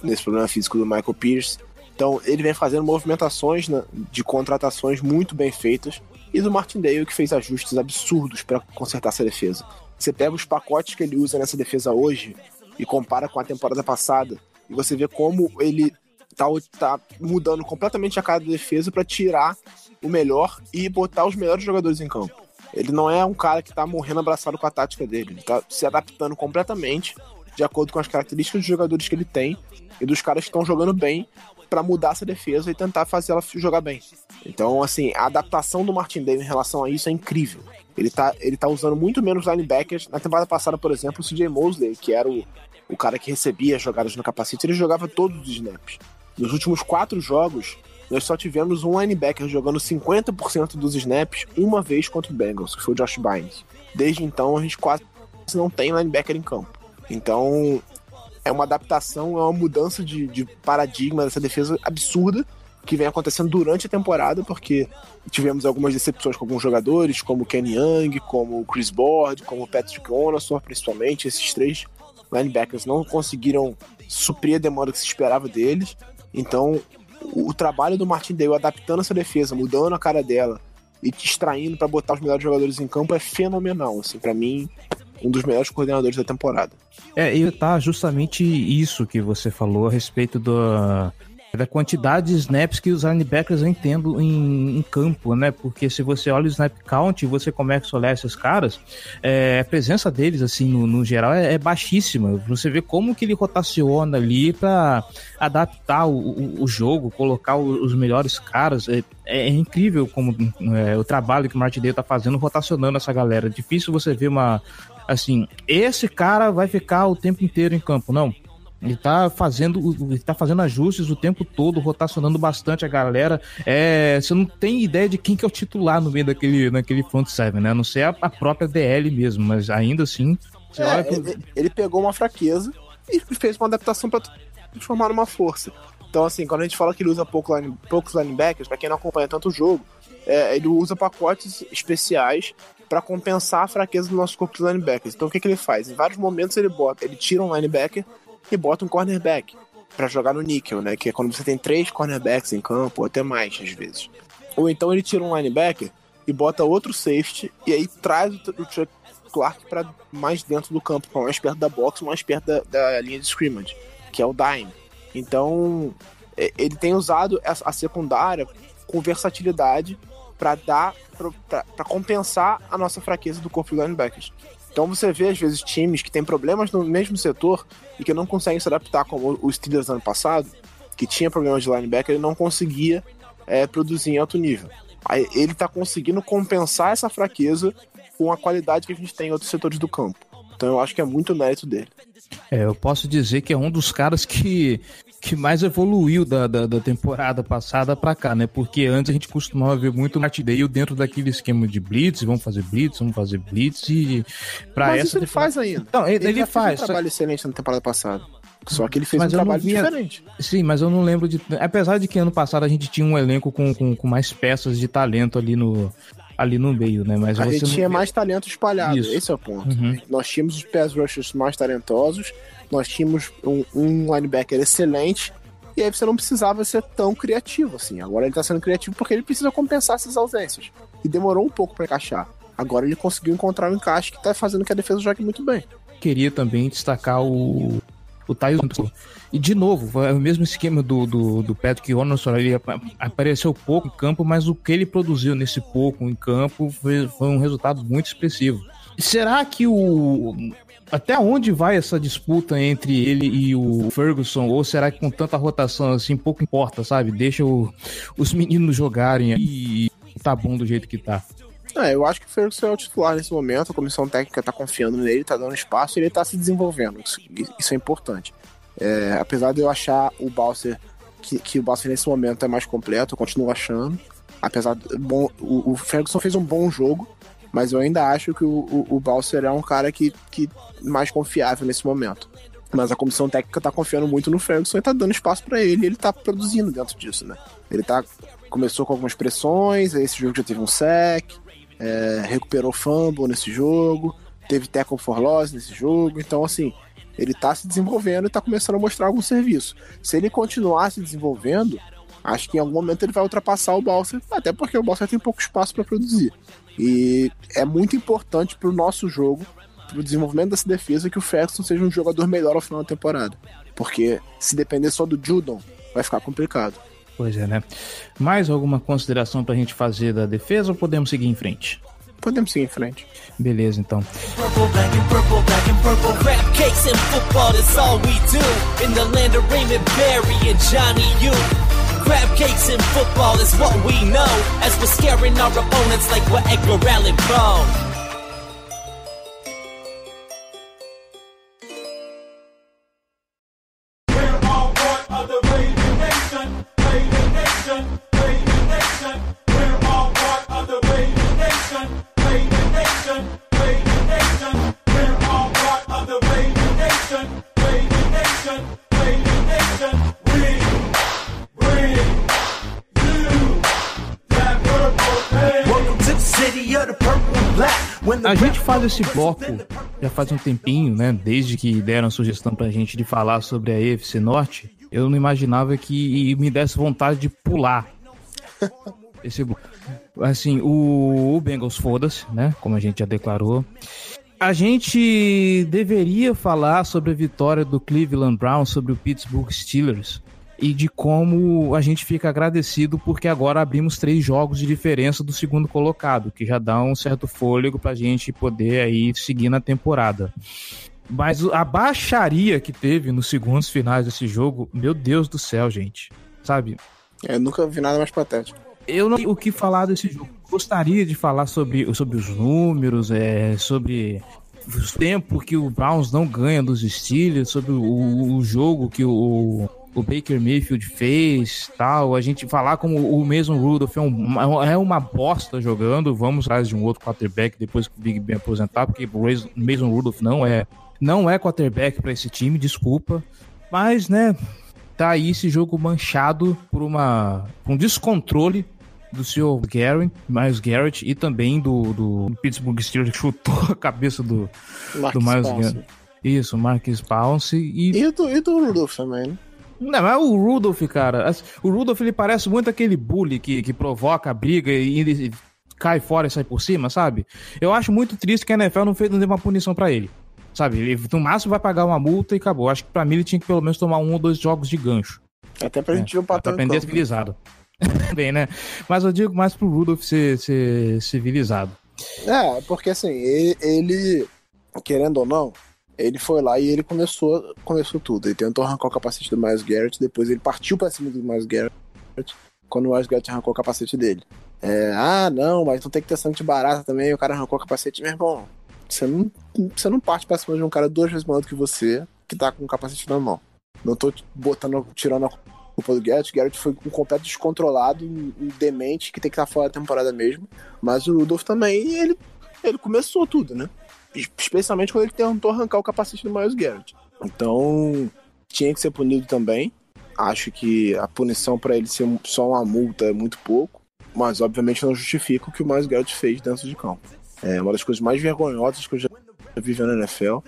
nesse problema físico do Michael Pierce. Então ele vem fazendo movimentações né, de contratações muito bem feitas. E do Martindale que fez ajustes absurdos para consertar essa defesa. Você pega os pacotes que ele usa nessa defesa hoje e compara com a temporada passada, e você vê como ele tá, tá mudando completamente a cara da defesa para tirar o melhor e botar os melhores jogadores em campo. Ele não é um cara que tá morrendo abraçado com a tática dele. Ele tá se adaptando completamente de acordo com as características dos jogadores que ele tem e dos caras que estão jogando bem para mudar essa defesa e tentar fazer ela jogar bem. Então, assim, a adaptação do Martin Day em relação a isso é incrível. Ele tá, ele tá usando muito menos linebackers. Na temporada passada, por exemplo, o CJ Mosley, que era o, o cara que recebia as jogadas no capacete, ele jogava todos os snaps. Nos últimos quatro jogos, nós só tivemos um linebacker jogando 50% dos snaps uma vez contra o Bengals, que foi o Josh Bynes. Desde então, a gente quase não tem linebacker em campo. Então, é uma adaptação, é uma mudança de, de paradigma dessa defesa absurda que vem acontecendo durante a temporada, porque tivemos algumas decepções com alguns jogadores, como o Kenny Young, como o Chris Board, como o Patrick Onassor, principalmente. Esses três linebackers não conseguiram suprir a demanda que se esperava deles. Então, o, trabalho do Martin Dale adaptando essa defesa, mudando a cara dela e extraindo para botar os melhores jogadores em campo é fenomenal. Assim, para mim, um dos melhores coordenadores da temporada. É, e tá justamente isso que você falou a respeito do, da quantidade de snaps que os linebackers vêm tendo em, em, campo, né? Porque se você olha o snap count e você começa a olhar esses caras, é, a presença deles, assim, no, no geral, é, é, baixíssima. Você vê como que ele rotaciona ali para adaptar o, o, o, jogo, colocar os melhores caras. É, é incrível como é, o trabalho que o Martinelli tá fazendo rotacionando essa galera. Difícil você ver uma assim, esse cara vai ficar o tempo inteiro em campo. Não, ele tá fazendo, ele tá fazendo ajustes o tempo todo, rotacionando bastante a galera. É, você não tem ideia de quem que é o titular no meio daquele, naquele front seven, né? A não ser a, a própria DL mesmo, mas ainda assim. É, pro... ele, ele, pegou uma fraqueza e fez uma adaptação para transformar numa força. Então, assim, quando a gente fala que ele usa pouco line, poucos linebackers, para quem não acompanha tanto o jogo, é, ele usa pacotes especiais para compensar a fraqueza do nosso corpo de linebackers. Então, o que, que ele faz? Em vários momentos ele bota, ele tira um linebacker e bota um cornerback para jogar no níquel, né? Que é quando você tem três cornerbacks em campo, ou até mais às vezes. Ou então ele tira um linebacker e bota outro safety e aí traz o, Chuck Clark para mais dentro do campo, para mais perto da box, mais perto da, da, linha de scrimmage, que é o dime. Então ele tem usado a secundária com versatilidade para dar para compensar a nossa fraqueza do corpo de linebackers. Então você vê, às vezes, times que têm problemas no mesmo setor e que não conseguem se adaptar, como o Steelers ano passado, que tinha problemas de linebacker e não conseguia é, produzir em alto nível. Aí ele está conseguindo compensar essa fraqueza com a qualidade que a gente tem em outros setores do campo. Então eu acho que é muito mérito dele. É, eu posso dizer que é um dos caras que que mais evoluiu da, da, da temporada passada para cá, né? Porque antes a gente costumava ver muito Martindale dentro daquele esquema de blitz, vamos fazer blitz, vamos fazer blitz e para essa isso ele faz ainda. Então, ele, ele faz um trabalho excelente na temporada passada. Só que ele fez mas um trabalho via... diferente. Sim, mas eu não lembro de. Apesar de que ano passado a gente tinha um elenco com, com, com mais peças de talento ali no, ali no meio, né? Mas a gente tinha mais talento espalhado, Isso. esse é o ponto. Uhum. Nós tínhamos os pass rushers mais talentosos nós tínhamos um, um linebacker excelente e aí você não precisava ser tão criativo assim. Agora ele tá sendo criativo porque ele precisa compensar essas ausências. E demorou um pouco para encaixar. Agora ele conseguiu encontrar um encaixe que tá fazendo que a defesa jogue muito bem. Queria também destacar o o Tyson. E de novo, é o mesmo esquema do, do, do Patrick Onoson, ele apareceu pouco em campo, mas o que ele produziu nesse pouco em campo foi, foi um resultado muito expressivo. Será que o até onde vai essa disputa entre ele e o Ferguson? Ou será que com tanta rotação assim, pouco importa, sabe? Deixa o, os meninos jogarem e tá bom do jeito que tá. Eu acho que o Ferguson é o titular nesse momento, a comissão técnica tá confiando nele, tá dando espaço e ele tá se desenvolvendo. Isso, isso é importante. É, apesar de eu achar o Balser que, que, o Balser nesse momento é mais completo, eu continuo achando. Apesar de, bom, o, o Ferguson fez um bom jogo, mas eu ainda acho que o, o, o Balser é um cara que, que mais confiável nesse momento. Mas a comissão técnica tá confiando muito no Ferguson e tá dando espaço para ele, e ele tá produzindo dentro disso, né? Ele tá começou com algumas pressões, esse jogo já teve um sec, é, recuperou fumble nesse jogo, teve tackle for loss nesse jogo, então assim, ele tá se desenvolvendo e tá começando a mostrar algum serviço. Se ele continuar se desenvolvendo, acho que em algum momento ele vai ultrapassar o Balser, até porque o Balser tem pouco espaço para produzir. E é muito importante para o nosso jogo, para o desenvolvimento dessa defesa, que o Ferguson seja um jogador melhor ao final da temporada. Porque se depender só do Judon, vai ficar complicado. Pois é, né? Mais alguma consideração para a gente fazer da defesa ou podemos seguir em frente? Podemos seguir em frente. Beleza, então. Crab cakes in football is what we know as we're scaring our opponents like we're Edgar Allan Poe. Esse bloco já faz um tempinho, né? Desde que deram a sugestão pra gente de falar sobre a EFC Norte, eu não imaginava que me desse vontade de pular esse bloco. Assim, o, Bengals foda-se, né? Como a gente já declarou. A gente deveria falar sobre a vitória do Cleveland Browns sobre o Pittsburgh Steelers e de como a gente fica agradecido porque agora abrimos três jogos de diferença do segundo colocado, que já dá um certo fôlego pra gente poder aí seguir na temporada. Mas a baixaria que teve nos segundos finais desse jogo, meu Deus do céu, gente. Sabe? Eu nunca vi nada mais patético. Eu não tenho o que falar desse jogo. Gostaria de falar sobre, sobre os números, é, sobre o tempo que o Browns não ganha dos Steelers, sobre o, o jogo que o, o Baker Mayfield fez, tal, a gente falar como o mesmo Rudolph é, um, é uma bosta jogando, vamos atrás de um outro quarterback depois que o Big Ben aposentar, porque o Mason Rudolph não é não é quarterback para esse time, desculpa, mas né, tá aí esse jogo manchado por uma um descontrole do senhor Gary, Miles Garrett e também do, do Pittsburgh Steelers que chutou a cabeça do, do Miles Garrett. Isso, Marcus Pounce e... E do, e do Rudolph também, né? Não, mas o Rudolph, cara, o Rudolph ele parece muito aquele bully que, que provoca a briga e, e cai fora e sai por cima, sabe? Eu acho muito triste que a NFL não fez não deu uma punição para ele. Sabe? Ele no máximo vai pagar uma multa e acabou. Acho que pra mim ele tinha que pelo menos tomar um ou dois jogos de gancho. Até pra é, gente ver o patrão. Pra aprender civilizado. Bem, né? Mas eu digo mais pro Rudolph ser, ser civilizado. É, porque assim, ele, ele, querendo ou não, ele foi lá e ele começou, começou tudo. Ele tentou arrancar o capacete do Miles Garrett, depois ele partiu para cima do Miles Garrett quando o Miles Garrett arrancou o capacete dele. É, ah, não, mas não tem que ter sangue barata também. O cara arrancou o capacete, meu irmão. Você não, você não parte pra cima de um cara duas vezes maior do que você, que tá com o capacete na mão. Não tô botando, tirando a culpa do Garrett. Garrett foi um completo descontrolado, um demente, que tem que estar fora da temporada mesmo. Mas o Rudolph também, ele, ele começou tudo, né? Especialmente quando ele tentou arrancar o capacete do Miles Garrett. Então, tinha que ser punido também. Acho que a punição para ele ser só uma multa é muito pouco. Mas, obviamente, não justifica o que o Miles Garrett fez dentro de campo. É uma das coisas mais vergonhosas que eu já vi na NFL.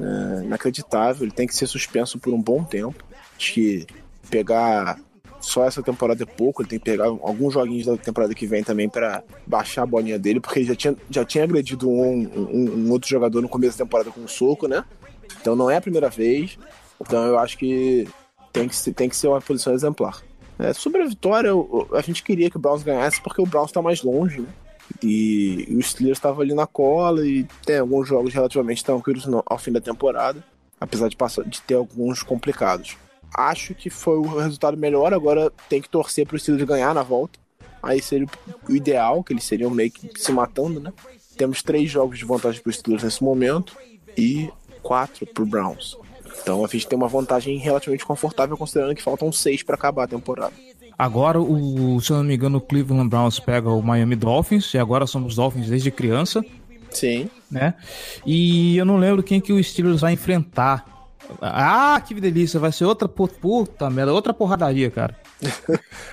É inacreditável. Ele tem que ser suspenso por um bom tempo. Acho que pegar só essa temporada é pouco, ele tem que pegar alguns joguinhos da temporada que vem também para baixar a bolinha dele, porque ele já tinha, já tinha agredido um, um, um, outro jogador no começo da temporada com um soco, né? Então não é a primeira vez. Então eu acho que tem que, ser, tem que ser uma posição exemplar. É, sobre a vitória, a gente queria que o Browns ganhasse porque o Browns está mais longe, né? E, e o Steelers estava ali na cola e tem alguns jogos relativamente tranquilos ao fim da temporada, apesar de, passar, de ter alguns complicados. Acho que foi o resultado melhor, agora tem que torcer para o Steelers ganhar na volta. Aí seria o ideal, que eles seriam meio que se matando, né? Temos três jogos de vantagem para os Steelers nesse momento e quatro para o Browns. Então a gente tem uma vantagem relativamente confortável, considerando que faltam seis para acabar a temporada. Agora, o, se eu não me engano, o Cleveland Browns pega o Miami Dolphins, e agora somos Dolphins desde criança. Sim. Né? E eu não lembro quem que o Steelers vai enfrentar. Ah, que delícia, vai ser outra puta merda, outra porradaria, cara.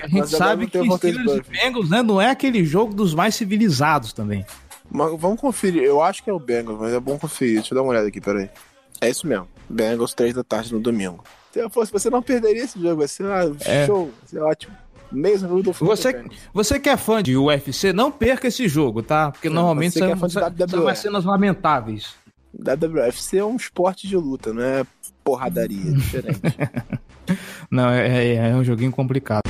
A gente sabe que o Steelers e Bengals né, não é aquele jogo dos mais civilizados também. Mas vamos conferir, eu acho que é o Bengals, mas é bom conferir. Deixa eu dar uma olhada aqui, peraí. É isso mesmo, Bengals 3 da tarde no domingo. Se fosse, você não perderia esse jogo, vai ser ah, é. show, vai ser ótimo. Mesmo Rudolph você, você que é fã de UFC, não perca esse jogo, tá? Porque normalmente são, é são umas cenas lamentáveis. WWFC é um esporte de luta, não é porradaria, é diferente. não, é, é, é um joguinho complicado.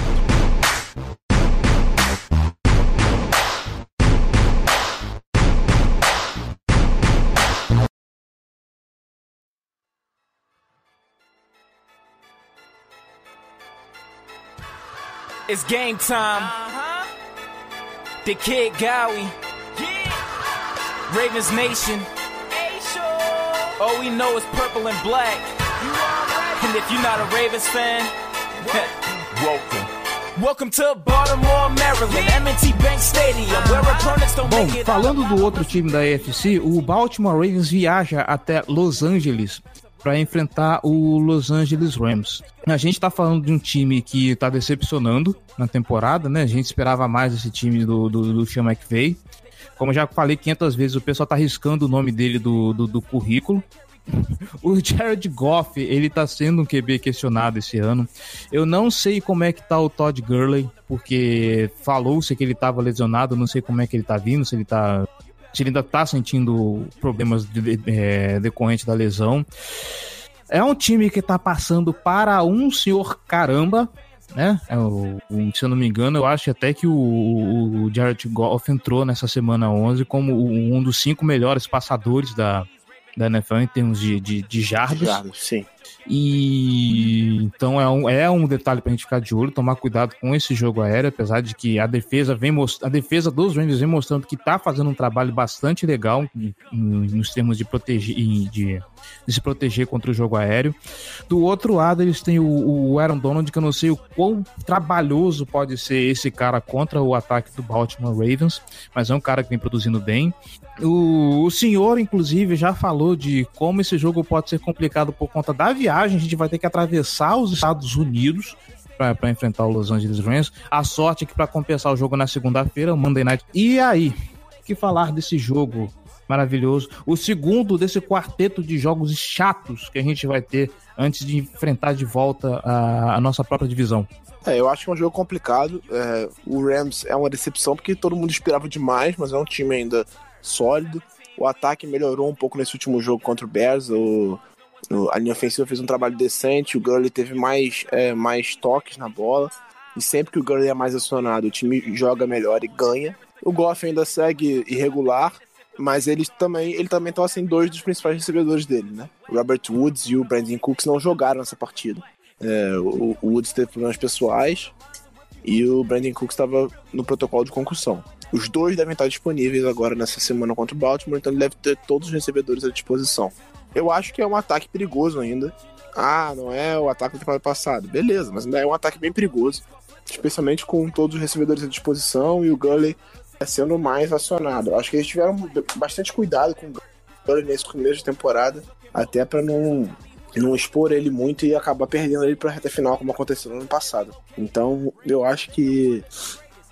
It's game time. Uh-huh. The Kid Gowie. Yeah. Ravens Nation. All we know is purple and black. And if you're not a Ravens fan, welcome. Welcome to Baltimore, Maryland, M&T Bank Stadium, where opponents don't Bom, falando do outro time da AFC, o Baltimore Ravens viaja até Los Angeles para enfrentar o Los Angeles Rams. A gente está falando de um time que está decepcionando na temporada, né? A gente esperava mais esse time do, do, do Sean McVay. Como já falei 500 vezes, o pessoal tá arriscando o nome dele do, do, do currículo. O Jared Goff, ele tá sendo um QB questionado esse ano. Eu não sei como é que tá o Todd Gurley, porque falou-se que ele tava lesionado, não sei como é que ele tá vindo, se ele tá se ele ainda tá sentindo problemas de, é, decorrentes da lesão. É um time que tá passando para um senhor caramba, né? É o, o, se eu não me engano, eu acho até que o, o Jared Goff entrou nessa semana 11 como um dos cinco melhores passadores da, da NFL em termos de, de, de jardas. Jardas, sim. E então é um, é um detalhe pra gente ficar de olho, tomar cuidado com esse jogo aéreo, apesar de que a defesa vem a defesa dos Rangers vem mostrando que tá fazendo um trabalho bastante legal nos termos de proteger de, de, se proteger contra o jogo aéreo. Do outro lado, eles têm o, o Aaron Donald, que eu não sei o quão trabalhoso pode ser esse cara contra o ataque do Baltimore Ravens, mas é um cara que vem produzindo bem. O, o senhor, inclusive, já falou de como esse jogo pode ser complicado por conta da viagem. A gente vai ter que atravessar os Estados Unidos para enfrentar o Los Angeles Rams. A sorte é que para compensar o jogo na segunda-feira, o Monday Night. E aí? Que falar desse jogo maravilhoso? O segundo desse quarteto de jogos chatos que a gente vai ter antes de enfrentar de volta a, a nossa própria divisão. É, eu acho que é um jogo complicado. É, o Rams é uma decepção porque todo mundo esperava demais, mas é um time ainda sólido. O ataque melhorou um pouco nesse último jogo contra o Bears. O a linha ofensiva fez um trabalho decente. O Gurley teve mais, é, mais toques na bola. E sempre que o Gurley é mais acionado, o time joga melhor e ganha. O Goff ainda segue irregular, mas eles também ele também estão assim dois dos principais recebedores dele, né? O Robert Woods e o Brandon Cooks não jogaram nessa partida. É, o, o Woods teve problemas pessoais e o Brandon Cooks estava no protocolo de concussão. Os dois devem estar disponíveis agora nessa semana contra o Baltimore, então ele deve ter todos os recebedores à disposição. Eu acho que é um ataque perigoso ainda. Ah, não é o ataque da temporada passada. Beleza, mas ainda é um ataque bem perigoso. Especialmente com todos os recebedores à disposição e o Gully sendo mais acionado. Eu acho que eles tiveram bastante cuidado com o Gully nesse começo de temporada, até para não, não expor ele muito e acabar perdendo ele para reta final, como aconteceu no ano passado. Então, eu acho que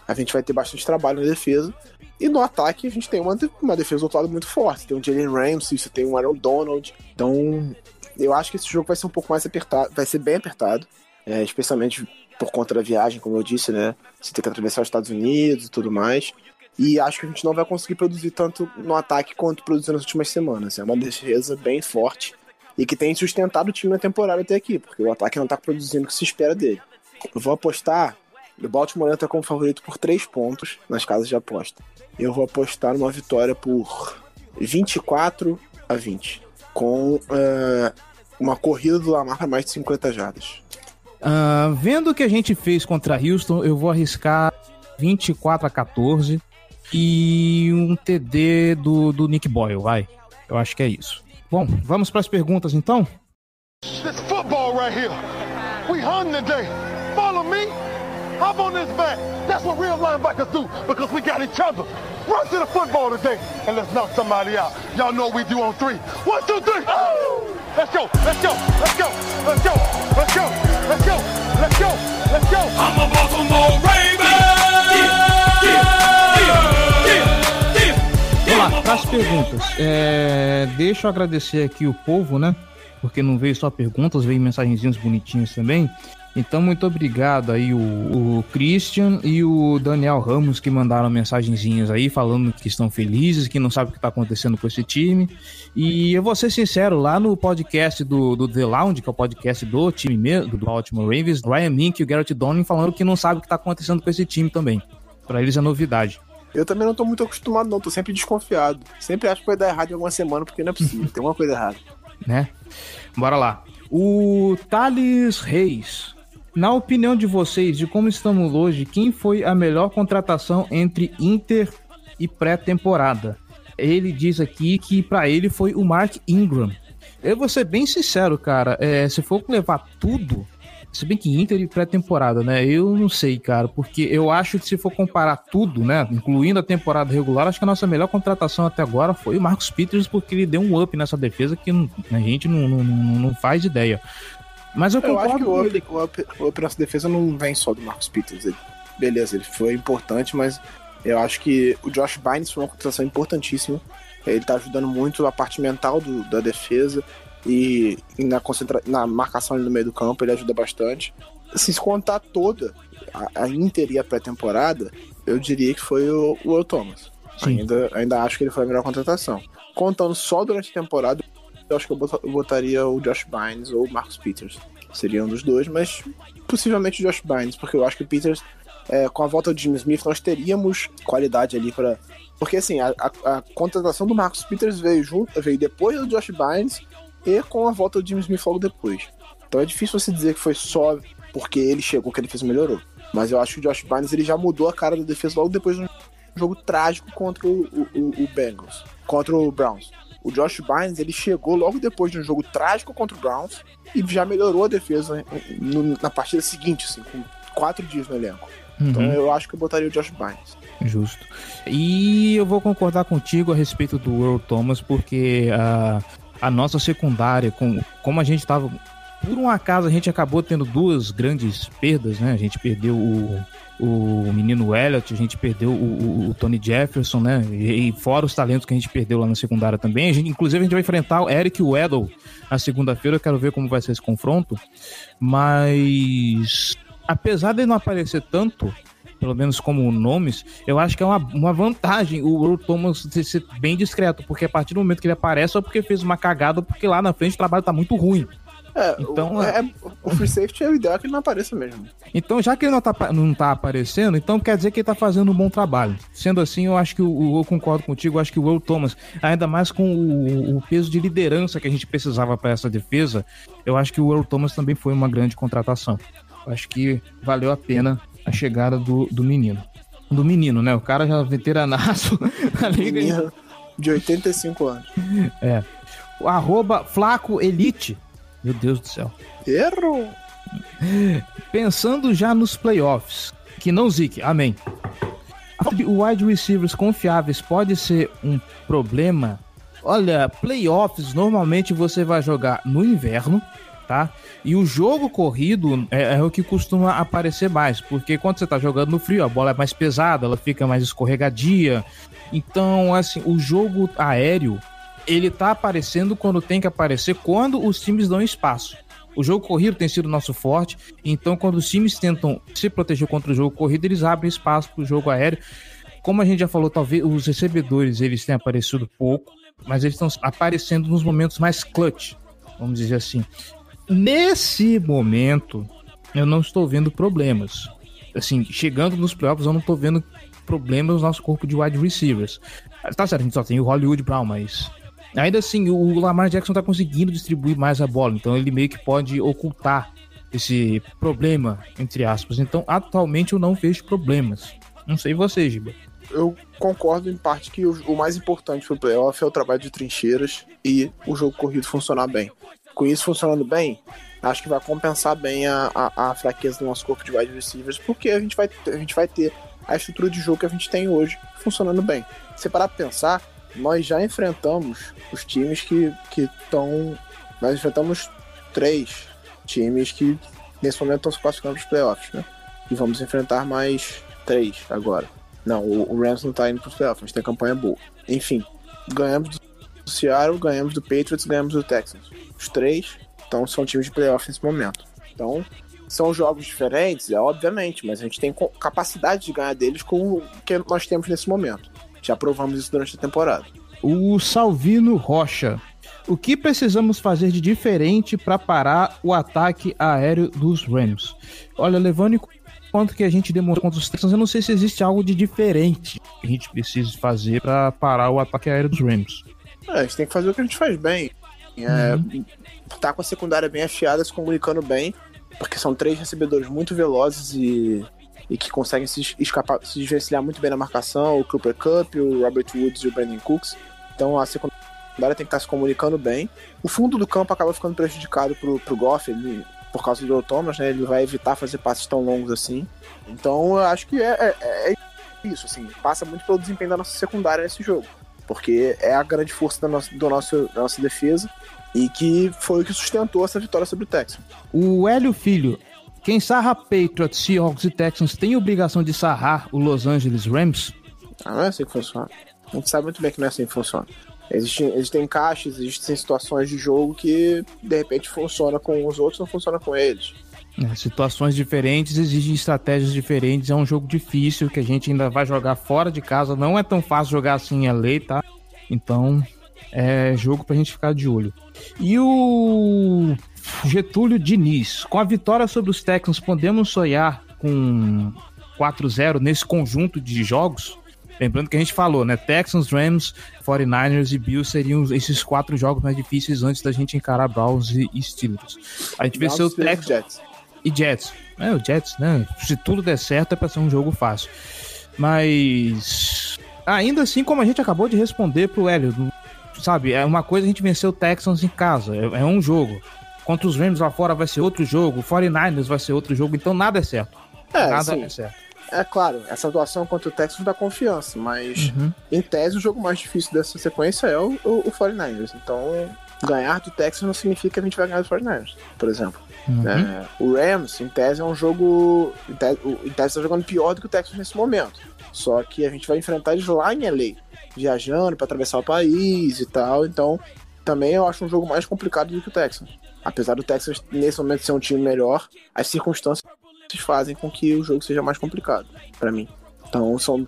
a gente vai ter bastante trabalho na defesa. E no ataque a gente tem uma, uma defesa do outro lado muito forte. Tem o Jalen Ramsey, você tem o Aaron Donald. Então, eu acho que esse jogo vai ser um pouco mais apertado, vai ser bem apertado. É, especialmente por conta da viagem, como eu disse, né? Você tem que atravessar os Estados Unidos e tudo mais. E acho que a gente não vai conseguir produzir tanto no ataque quanto produziu nas últimas semanas. É uma defesa bem forte e que tem sustentado o time na temporada até aqui, porque o ataque não está produzindo o que se espera dele. Eu vou apostar o Baltimore entra como favorito por 3 pontos nas casas de aposta. Eu vou apostar numa vitória por 24 a 20, com uh, uma corrida do Lamar para mais de 50 jardas. Uh, vendo o que a gente fez contra Houston, eu vou arriscar 24 a 14 e um TD do, do Nick Boyle, vai. Eu acho que é isso. Bom, vamos para as perguntas então? This football right here. We hung today. Hop on this back. That's what real linebackers do because we got each other. Run to the football today and let's knock somebody out. Y'all know we do on three. One, two, three. Oh! Let's go. Let's go. Let's go. Let's go. Let's go. Let's go. Let's go. Let's go. I'm a Baltimore Raven. Vamos lá, para as perguntas. É, deixa eu agradecer aqui o povo, né? Porque não veio só perguntas, veio mensagenzinhas bonitinhas também. Então, muito obrigado aí o, o, Christian e o Daniel Ramos que mandaram mensagenzinhas aí falando que estão felizes, que não sabem o que está acontecendo com esse time. E eu vou ser sincero, lá no podcast do, do The Lounge, que é o podcast do time mesmo, do Baltimore Ravens, Ryan Mink e o Garrett Donning falando que não sabe o que está acontecendo com esse time também. Para eles é novidade. Eu também não tô muito acostumado, não. Tô sempre desconfiado. Sempre acho que vai dar errado em alguma semana, porque não é possível. Tem uma coisa errada. Né? Bora lá. O Thales Reis na opinião de vocês, de como estamos hoje, quem foi a melhor contratação entre Inter e pré-temporada? Ele diz aqui que para ele foi o Mark Ingram. Eu vou ser bem sincero, cara. É, se for levar tudo, se bem que Inter e pré-temporada, né? Eu não sei, cara, porque eu acho que se for comparar tudo, né? Incluindo a temporada regular, acho que a nossa melhor contratação até agora foi o Marcos Peters, porque ele deu um up nessa defesa que a gente não, não, não faz ideia. Mas eu, eu acho que o up, o, up, o up nossa defesa não vem só do Marcos Peters. Ele, beleza, ele foi importante, mas eu acho que o Josh Bynes foi uma contratação importantíssima. Ele tá ajudando muito a parte mental do, da defesa e, e na, concentra na marcação ali no meio do campo ele ajuda bastante. Se contar toda a, a Inter e a pré-temporada, eu diria que foi o, o Will Thomas. Ainda, ainda acho que ele foi a melhor contratação. Contando só durante a temporada, eu acho que eu botaria o Josh Bynes ou o Marcus Peters. Seria um dos dois, mas possivelmente o Josh Bynes, porque eu acho que o Peters, é, com a volta de Jim Smith, nós teríamos qualidade ali para Porque assim, a, a, a, contratação do Marcus Peters veio, junto, veio depois do Josh Bynes e com a volta do Jim Smith logo depois. Então é difícil você dizer que foi só porque ele chegou que a defesa melhorou. Mas eu acho que o Josh Bynes ele já mudou a cara da defesa logo depois de um jogo trágico contra o, o, o Bengals, contra o Browns. O Josh Bynes ele chegou logo depois de um jogo trágico contra o Browns e já melhorou a defesa na partida seguinte, assim, com quatro dias no elenco. Uhum. Então eu acho que eu botaria o Josh Bynes. Justo. E eu vou concordar contigo a respeito do Earl Thomas, porque a, a nossa secundária, com, como a gente estava por um acaso a gente acabou tendo duas grandes perdas, né? A gente perdeu o, o menino Elliott, a gente perdeu o, o, o Tony Jefferson, né? E, e, fora os talentos que a gente perdeu lá na secundária também. A gente, inclusive, a gente vai enfrentar o Eric Weddle na segunda-feira. Eu quero ver como vai ser esse confronto. Mas, apesar de não aparecer tanto, pelo menos como nomes, eu acho que é uma, uma vantagem o Earl Thomas ser bem discreto, porque a partir do momento que ele aparece, só porque fez uma cagada, porque lá na frente o trabalho tá muito ruim. É, então, o, é, é, o free safety é o ideal que ele não apareça mesmo. Então, já que ele não tá, não tá aparecendo, então quer dizer que ele tá fazendo um bom trabalho. Sendo assim, eu acho que o, eu concordo contigo, eu acho que o Will Thomas, ainda mais com o, o peso de liderança que a gente precisava para essa defesa, eu acho que o Will Thomas também foi uma grande contratação. Eu acho que valeu a pena a chegada do, do menino. Do menino, né? O cara já veteranaço na liga. Menino de 85 anos. É. O arroba Flaco Elite meu Deus do céu. Erro! Pensando já nos playoffs, que não zique, amém. O wide receivers confiáveis pode ser um problema. Olha, playoffs normalmente você vai jogar no inverno, tá? E o jogo corrido é, é, o que costuma aparecer mais, porque quando você tá jogando no frio, a bola é mais pesada, ela fica mais escorregadia. Então, assim, o jogo aéreo ele tá aparecendo quando tem que aparecer, quando os times dão espaço. O jogo corrido tem sido nosso forte, então quando os times tentam se proteger contra o jogo corrido, eles abrem espaço para o jogo aéreo. Como a gente já falou, talvez os recebedores eles tenham aparecido pouco, mas eles estão aparecendo nos momentos mais clutch, vamos dizer assim. Nesse momento, eu não estou vendo problemas. Assim, chegando nos playoffs, eu não estou vendo problemas no nosso corpo de wide receivers. Tá certo, a gente só tem o Hollywood Brown, mas Ainda assim, o Lamar Jackson tá conseguindo distribuir mais a bola, então ele meio que pode ocultar esse problema, entre aspas. Então, atualmente eu não vejo problemas. Não sei você, Giba. Eu concordo em parte que o, o mais importante pro playoff é o trabalho de trincheiras e o jogo corrido funcionar bem. Com isso funcionando bem, acho que vai compensar bem a, a, a, fraqueza do nosso corpo de wide receivers, porque a gente, vai, a gente vai ter a estrutura de jogo que a gente tem hoje funcionando bem. Se parar pra pensar, nós já enfrentamos os times que estão. Nós enfrentamos três times que nesse momento estão se classificando para os playoffs, né? E vamos enfrentar mais três agora. Não, o, o Rams não está indo para os playoffs, mas tem campanha boa. Enfim, ganhamos do Seattle, ganhamos do Patriots, ganhamos do Texans. Os três então, são times de playoffs nesse momento. Então, são jogos diferentes, é obviamente, mas a gente tem capacidade de ganhar deles com o que nós temos nesse momento. Já provamos isso durante a temporada. O Salvino Rocha. O que precisamos fazer de diferente para parar o ataque aéreo dos Rams? Olha, levando em conta que a gente demonstrou contra os Texans, eu não sei se existe algo de diferente que a gente precisa fazer para parar o ataque aéreo dos Rams. É, a gente tem que fazer o que a gente faz bem. É, uhum. Tá com a secundária bem afiada, se comunicando bem, porque são três recebedores muito velozes e e que conseguem se escapar, se desvencilhar muito bem na marcação, o Cooper Cup, o Robert Woods e o Brandon Cooks. Então a secundária tem que estar se comunicando bem. O fundo do campo acaba ficando prejudicado pro, pro Goff, por causa do Thomas, né? Ele vai evitar fazer passes tão longos assim. Então eu acho que é, é, é isso, assim, passa muito pelo desempenho da nossa secundária nesse jogo. Porque é a grande força da nossa, do nosso, da nossa defesa e que foi o que sustentou essa vitória sobre o Texas. O Hélio Filho, quem sarra Patriots, Seahawks e Texans tem obrigação de sarrar o Los Angeles Rams? Ah, não é assim que funciona. A gente sabe muito bem que não é assim que funciona. Existem, existem encaixes, existem situações de jogo que de repente funciona com os outros, não funciona com eles. É, situações diferentes exigem estratégias diferentes. É um jogo difícil que a gente ainda vai jogar fora de casa. Não é tão fácil jogar assim em LA, tá? Então, é jogo pra gente ficar de olho. E o Getúlio Diniz, com a vitória sobre os Texans, podemos sonhar com 4-0 nesse conjunto de jogos? Lembrando que a gente falou, né? Texans, Rams, 49ers e Bills seriam esses quatro jogos mais difíceis antes da gente encarar Browns e Steelers. A gente venceu o Texans Jets. e Jets. É, o Jets, né? Se tudo der certo, é pra ser um jogo fácil. Mas. Ainda assim, como a gente acabou de responder pro Hélio, sabe? É uma coisa a gente vencer o Texans em casa, é, é um jogo. Contra os Rams lá fora vai ser outro jogo, o 49ers vai ser outro jogo, então nada é certo. É, nada sim. é certo. É claro, essa atuação contra o Texans dá confiança, mas uhum. em tese o jogo mais difícil dessa sequência é o, o, o 49ers. Então, ganhar do Texans não significa que a gente vai ganhar do 49ers, por exemplo. Uhum. É, o Rams, em tese, é um jogo. Em tese, em tese tá jogando pior do que o Texas nesse momento. Só que a gente vai enfrentar eles lá em LA, viajando para atravessar o país e tal. Então, também eu acho um jogo mais complicado do que o Texas. Apesar do Texas, nesse momento, ser um time melhor, as circunstâncias fazem com que o jogo seja mais complicado para mim. Então, são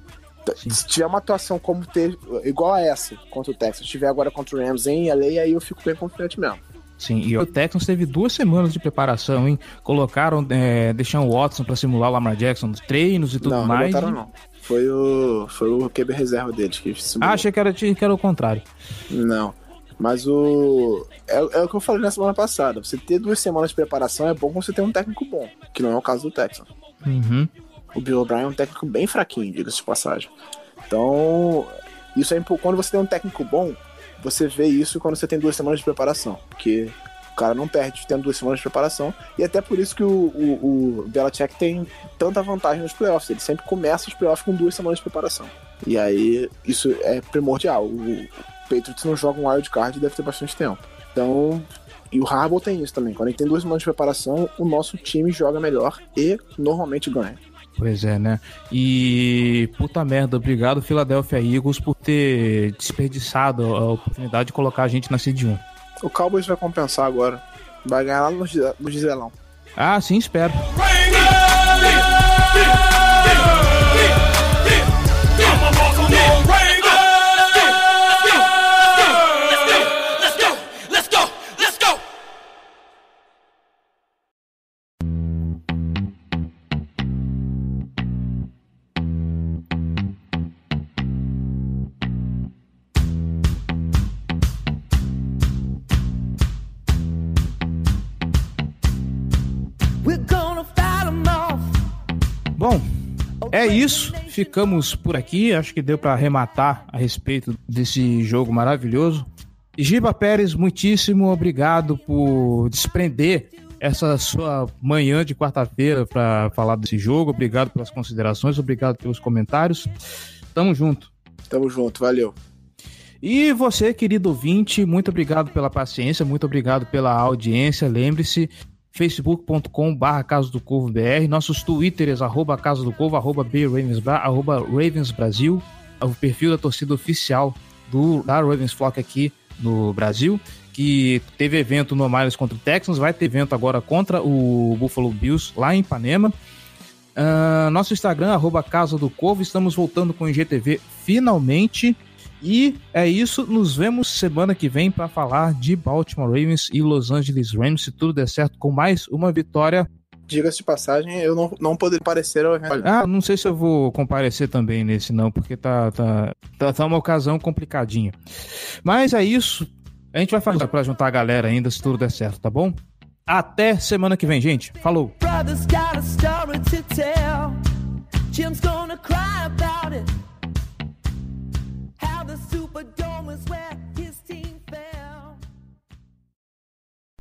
se tiver uma atuação como ter, igual a essa contra o Texas, tiver agora contra o Rams em LA, aí eu fico bem confiante mesmo. Sim, e o Texans teve duas semanas de preparação, hein? Colocaram, é, deixaram o Watson para simular o Lamar Jackson nos treinos e tudo não, mais. Não, botaram, não. Foi o, foi o QB reserva deles que simulou. Ah, achei que era, que era o contrário. Não. Mas o. É, é, o que eu falei na semana passada. Você ter duas semanas de preparação é bom quando você tem um técnico bom, que não é o caso do Texan. Uhum. O Bill O'Brien é um técnico bem fraquinho, diga-se de passagem. Então, isso é quando você tem um técnico bom, você vê isso quando você tem duas semanas de preparação. Porque o cara não perde tendo duas semanas de preparação. E até por isso que o, o, o Belichick tem tanta vantagem nos playoffs. Ele sempre começa os playoffs com duas semanas de preparação. E aí, isso é primordial. O, Patriots não joga um wild card deve ter bastante tempo. Então, e o Harbaugh tem isso também. Quando ele tem duas semanas de preparação, o nosso time joga melhor e normalmente ganha. Pois é, né? E puta merda, obrigado Philadelphia Eagles por ter desperdiçado a oportunidade de colocar a gente na Seed 1. O Cowboys vai compensar agora. Vai ganhar lá no, no Giselão. Ah, sim, espero. É isso. Ficamos por aqui. Acho que deu para arrematar a respeito desse jogo maravilhoso. Giba Pérez, muitíssimo obrigado por desprender essa sua manhã de quarta-feira para falar desse jogo. Obrigado pelas considerações, obrigado pelos comentários. Tamo junto. Tamo junto, valeu. E você, querido ouvinte, muito obrigado pela paciência, muito obrigado pela audiência. Lembre-se, facebook.com barra Casa do Corvo BR, nossos twitters, arroba Casa do Corvo, arroba BRavens, arroba Ravens Brasil, o perfil da torcida oficial do, da Ravens Flock aqui no Brasil, que teve evento no Miles contra o Texans, vai ter evento agora contra o Buffalo Bills lá em Ipanema. Uh, nosso Instagram, arroba Casa do Corvo, estamos voltando com o IGTV finalmente. E é isso, nos vemos semana que vem para falar de Baltimore Ravens e Los Angeles Rams, se tudo der certo, com mais uma vitória. Diga-se de passagem, eu não, não poderia aparecer ao evento. Ah, não sei se eu vou comparecer também nesse não, porque tá, tá, tá, tá uma ocasião complicadinha. Mas é isso, a gente vai fazer para juntar a galera ainda, se tudo der certo, tá bom? Até semana que vem, gente. Falou!